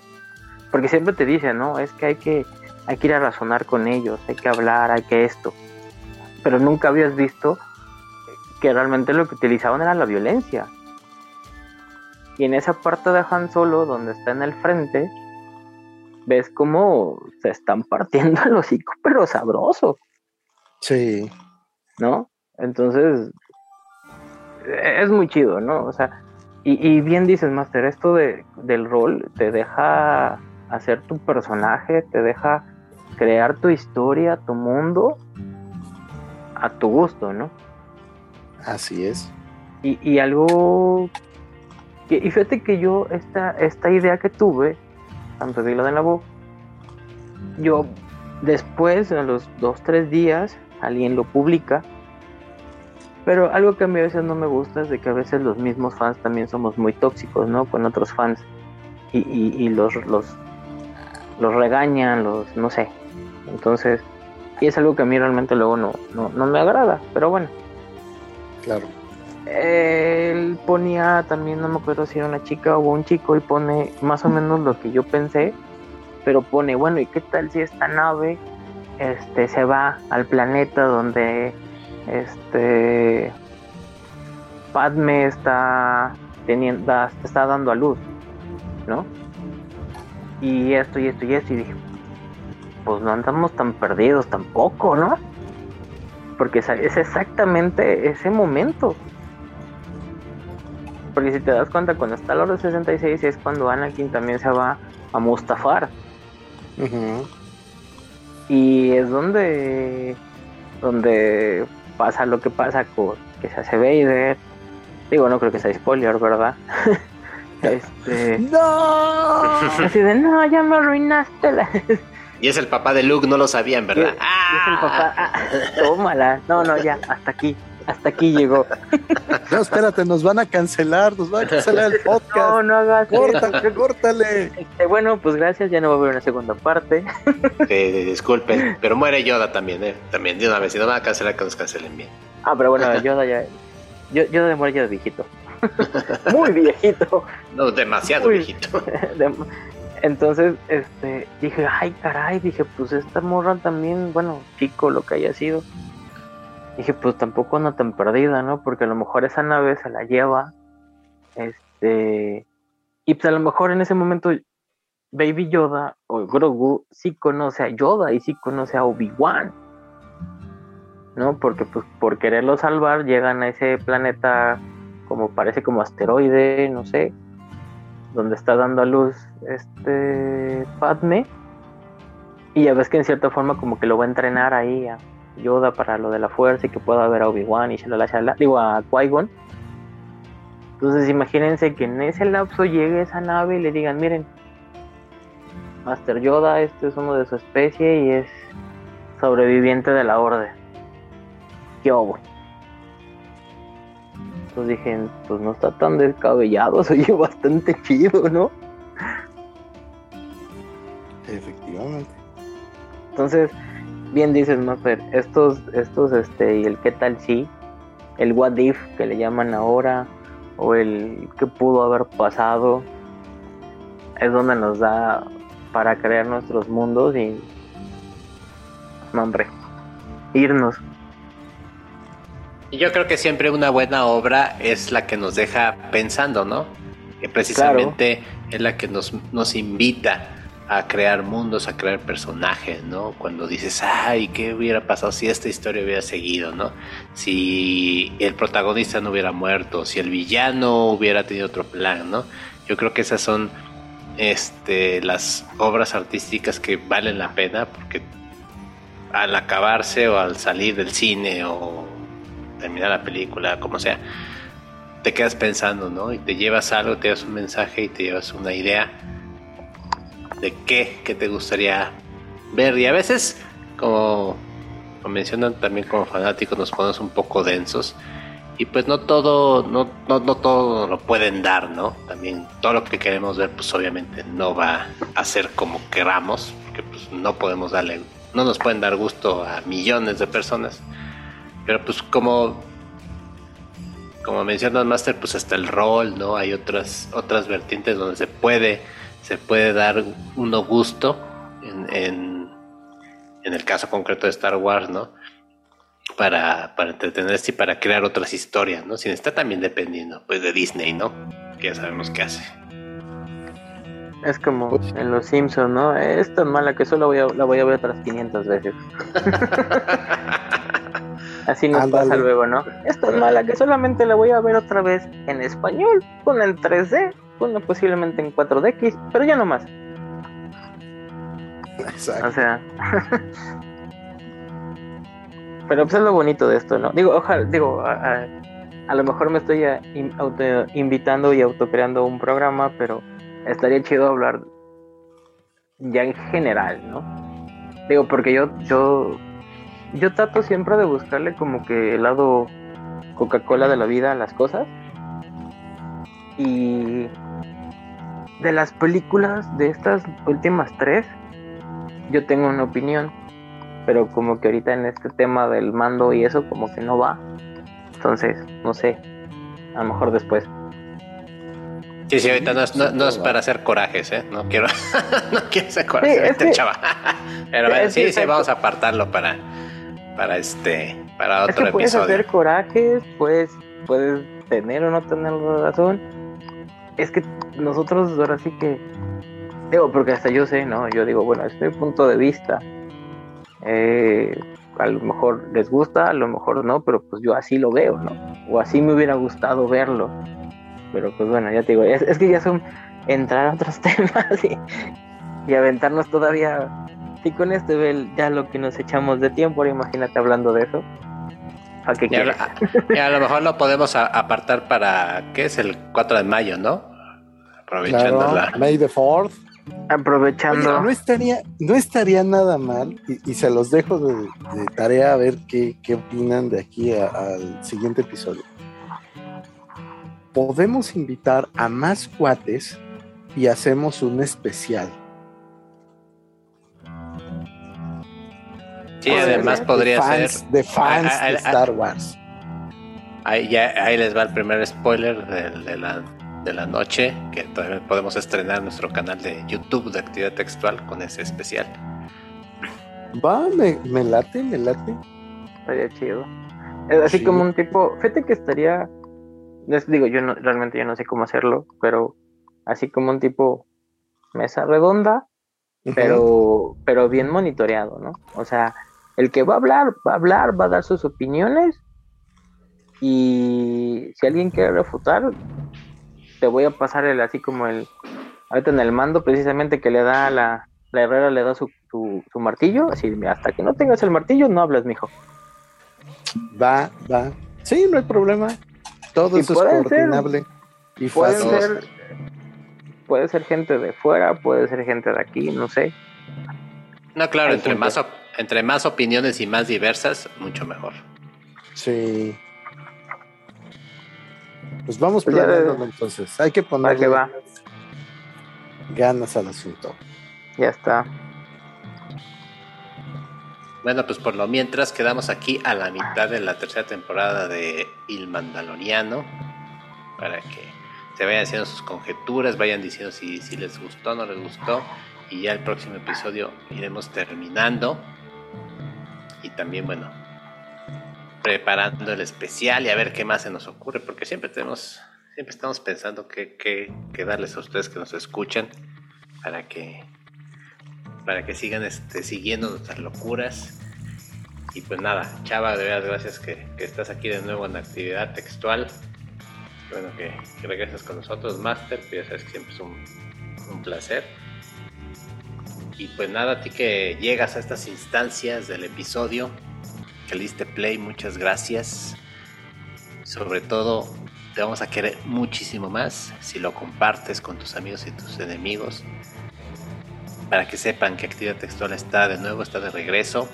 porque siempre te dicen, ¿no? Es que hay que, hay que ir a razonar con ellos, hay que hablar, hay que esto, pero nunca habías visto que realmente lo que utilizaban era la violencia. Y en esa parte de Han Solo, donde está en el frente, ves cómo se están partiendo el hocico, <laughs> pero sabroso, Sí, ¿no? Entonces, es muy chido, ¿no? O sea, y, y bien dices, Master, esto de, del rol te deja hacer tu personaje, te deja crear tu historia, tu mundo a tu gusto, ¿no? Así es. Y, y algo que, y fíjate que yo esta, esta idea que tuve, tanto de la de la voz, yo después, en los dos, tres días, alguien lo publica, pero algo que a mí a veces no me gusta es de que a veces los mismos fans también somos muy tóxicos, ¿no? Con otros fans y, y, y los, los, los regañan, los, no sé. Entonces, y es algo que a mí realmente luego no, no, no me agrada, pero bueno. Claro. Él ponía también, no me acuerdo si era una chica o un chico, y pone más o menos lo que yo pensé, pero pone, bueno, ¿y qué tal si esta nave este, se va al planeta donde este Padme está teniendo, está dando a luz, ¿no? Y esto y esto y esto, y dije, pues no andamos tan perdidos tampoco, ¿no? Porque es exactamente ese momento. Porque si te das cuenta, cuando está la hora 66 es cuando Anakin también se va a Mustafar. Y es donde, donde pasa lo que pasa con que se hace Vader. Digo, no creo que sea spoiler, ¿verdad? <laughs> este, <laughs> ¡No! así de, no, ya me arruinaste la... <laughs> Y es el papá de Luke, no lo sabían, ¿verdad? Es el papá, ah, tómala. No, no, ya, hasta aquí, hasta aquí llegó. <laughs> No, espérate, nos van a cancelar, nos van a cancelar el No, podcast. no hagas Córtale, eso. córtale. Este, bueno, pues gracias, ya no va a haber una segunda parte. <laughs> Eh, disculpen, pero muere Yoda también, ¿eh? También, de una vez. Si no van a cancelar, que nos cancelen bien. Ah, pero bueno, <laughs> Yoda ya. Yo, Yoda de muere ya de viejito. Muy viejito. No, demasiado viejito. De- Entonces, este, dije, ay, caray, dije, pues esta morra también, bueno, chico, lo que haya sido. Dije, pues tampoco anda tan perdida, ¿no? Porque a lo mejor esa nave se la lleva, este, y pues a lo mejor en ese momento Baby Yoda o Grogu sí conoce a Yoda y sí conoce a Obi-Wan. ¿No? Porque pues por quererlo salvar llegan a ese planeta como parece como asteroide, no sé, donde está dando a luz este Padme. Y ya ves que en cierta forma como que lo va a entrenar ahí a Yoda para lo de la fuerza y que pueda ver a Obi-Wan y shalala, shalala, digo a Qui-Gon. Entonces imagínense que en ese lapso llegue esa nave y le digan, miren, Master Yoda, este es uno de su especie y es sobreviviente de la orden. ¿Qué hago? Entonces dije, pues no está tan descabellado, <laughs> soy bastante chido, ¿no? Efectivamente. Entonces, bien dices, Master, estos, estos, este, y el qué tal sí, el what if que le llaman ahora, o el qué pudo haber pasado, es donde nos da para crear nuestros mundos y, no, hombre, irnos. Y yo creo que siempre una buena obra es la que nos deja pensando, ¿no? Que precisamente es la que nos, nos invita a crear mundos, a crear personajes, ¿no? Cuando dices, ay, ¿qué hubiera pasado si esta historia hubiera seguido, ¿no? Si el protagonista no hubiera muerto, si el villano hubiera tenido otro plan, ¿no? Yo creo que esas son este, las obras artísticas que valen la pena porque al acabarse o al salir del cine o terminar la película, como sea, te quedas pensando, ¿no? Y te llevas algo, te llevas un mensaje y te llevas una idea de qué, que te gustaría ver. Y a veces, como, mencionan también como fanáticos, nos ponemos un poco densos y pues no todo, no, no, no, todo lo pueden dar, ¿no? También todo lo que queremos ver, pues obviamente no va a ser como queramos, porque pues no podemos darle, no nos pueden dar gusto a millones de personas. Pero pues como, como menciona Master, pues hasta el rol, ¿no? Hay otras, otras vertientes donde se puede, se puede dar uno gusto en, en, en el caso concreto de Star Wars, ¿no? para, para entretenerse y para crear otras historias, ¿no? Sin estar también dependiendo, pues, de Disney, ¿no? Que ya sabemos qué hace. Es como pues en Los Simpsons, ¿no? Es tan mala que solo voy a, la voy a ver otras 500 veces. <laughs> Así nos pasa luego, ¿no? Es tan mala que solamente la voy a ver otra vez en español, con en 3D, con posiblemente en 4DX, pero ya no más. Exacto. O sea, <laughs> Pero pues es lo bonito de esto, ¿no? Digo, ojalá, digo, a, lo mejor me estoy auto invitando y autocreando un programa, pero estaría chido hablar ya en general, ¿no? Digo, porque yo, yo, yo trato siempre de buscarle como que el lado Coca-Cola de la vida a las cosas. Y de las películas de estas últimas tres, yo tengo una opinión pero como que ahorita en este tema del mando y eso como que no va. Entonces, no sé, a lo mejor después. Sí, sí, ahorita no es, no, es para hacer corajes, ¿eh? No quiero, <laughs> no quiero hacer corajes, este chava. <laughs> Pero sí, sí, vamos a apartarlo para, para este, para otro es que puedes hacer corajes, pues, puedes tener o no tener razón. Es que nosotros ahora sí que, digo, porque hasta yo sé, ¿no? Yo digo, bueno, es mi punto de vista eh, a lo mejor les gusta, a lo mejor no, pero pues yo así lo veo, ¿no? O así me hubiera gustado verlo. Pero pues bueno, ya te digo, es, que ya son entrar a otros <laughs> temas y, aventarnos todavía. Y con este Bel ya lo que nos echamos de tiempo, imagínate hablando de eso. ¿A, qué a, a, lo mejor lo podemos apartar para, ¿qué es? El 4 de mayo, ¿no? Aprovechando la... May the 4 Aprovechando. no, estaría, no estaría nada mal, y, se los dejo de, tarea a ver qué, opinan de aquí al siguiente episodio. Podemos invitar a más cuates y hacemos un especial. Sí, además podría ser. De fans de Star Wars. Ahí, ya, ahí les va el primer spoiler de, la de la noche, que todavía podemos estrenar nuestro canal de YouTube de actividad textual con ese especial. Va, me, me late, me late. Estaría chido. Es así como un tipo, fíjate que estaría, les digo, yo no, realmente yo no sé cómo hacerlo, pero así como un tipo mesa redonda, pero, pero bien monitoreado, ¿no? O sea, el que va a hablar, va a hablar, va a dar sus opiniones y si alguien quiere refutar, te voy a pasar el así como el, ahorita en el mando precisamente que le da la, la herrera le da su, su, martillo, así hasta que no tengas el martillo no hablas, mijo. Va, va. Sí, no hay problema. Todo eso es coordinable y fácil. Ser, puede ser gente de fuera, puede ser gente de aquí, no sé. No, claro, entre más, entre más opiniones y más diversas, mucho mejor. Sí. Pues vamos pues planeándolo entonces. Hay que ponerle va. ganas al asunto. Ya está. Bueno, pues por lo mientras quedamos aquí a la mitad de la tercera temporada de Il Mandaloriano para que se vayan haciendo sus conjeturas, vayan diciendo si, si les gustó o no les gustó y ya el próximo episodio iremos terminando. Y también bueno preparando el especial y a ver qué más se nos ocurre porque siempre tenemos siempre estamos pensando qué, qué darles a ustedes que nos escuchan para que para que sigan este, siguiendo nuestras locuras. Y pues nada, Chava, de verdad, gracias que, estás aquí de nuevo en actividad textual. Bueno, que, que regresas con nosotros, Master, que ya sabes que siempre es un, placer. Y pues nada, a ti que llegas a estas instancias del episodio, que le play, muchas gracias. Sobre todo, te vamos a querer muchísimo más si lo compartes con tus amigos y tus enemigos para que sepan que Actividad Textual está de nuevo, está de regreso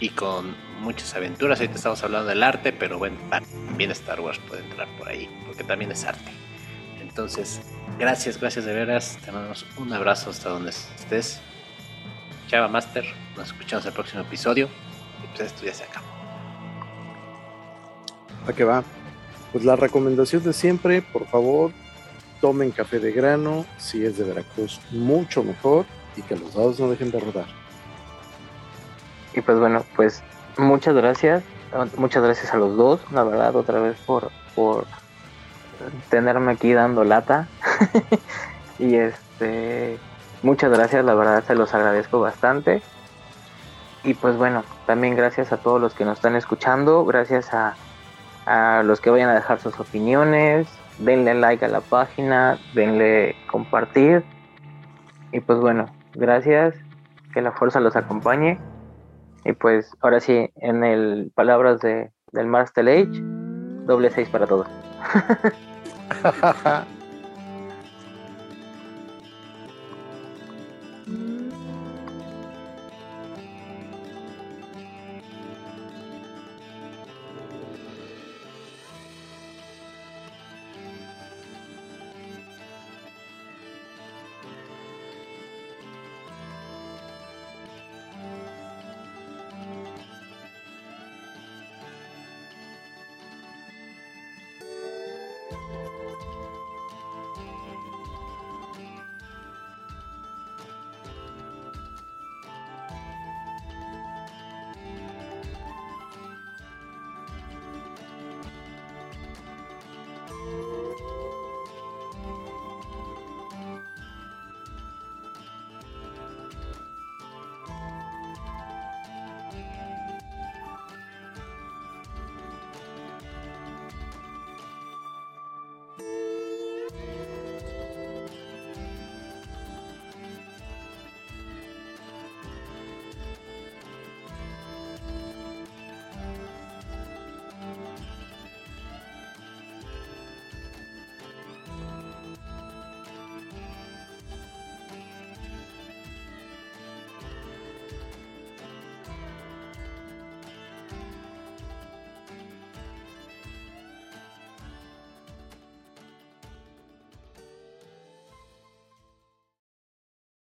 y con muchas aventuras. Ahorita estamos hablando del arte, pero bueno, también Star Wars puede entrar por ahí, porque también es arte. Entonces, gracias, gracias de veras. Te mandamos un abrazo hasta donde estés. Chava Master, nos escuchamos el próximo episodio. Y pues esto ya se acabó. ¿A qué va? Pues la recomendación de siempre, por favor, tomen café de grano, si es de Veracruz, mucho mejor y que los dados no dejen de rodar. Y pues bueno, pues muchas gracias, muchas gracias a los dos, la verdad, otra vez por, por tenerme aquí dando lata. <laughs> y este, muchas gracias, la verdad se los agradezco bastante. Y pues bueno, también gracias a todos los que nos están escuchando, gracias a, a los que vayan a dejar sus opiniones, denle like a la página, denle compartir. Y pues bueno, gracias, que la fuerza los acompañe. Y pues ahora sí, en el palabras de, del Master Age, doble seis para todos. <laughs>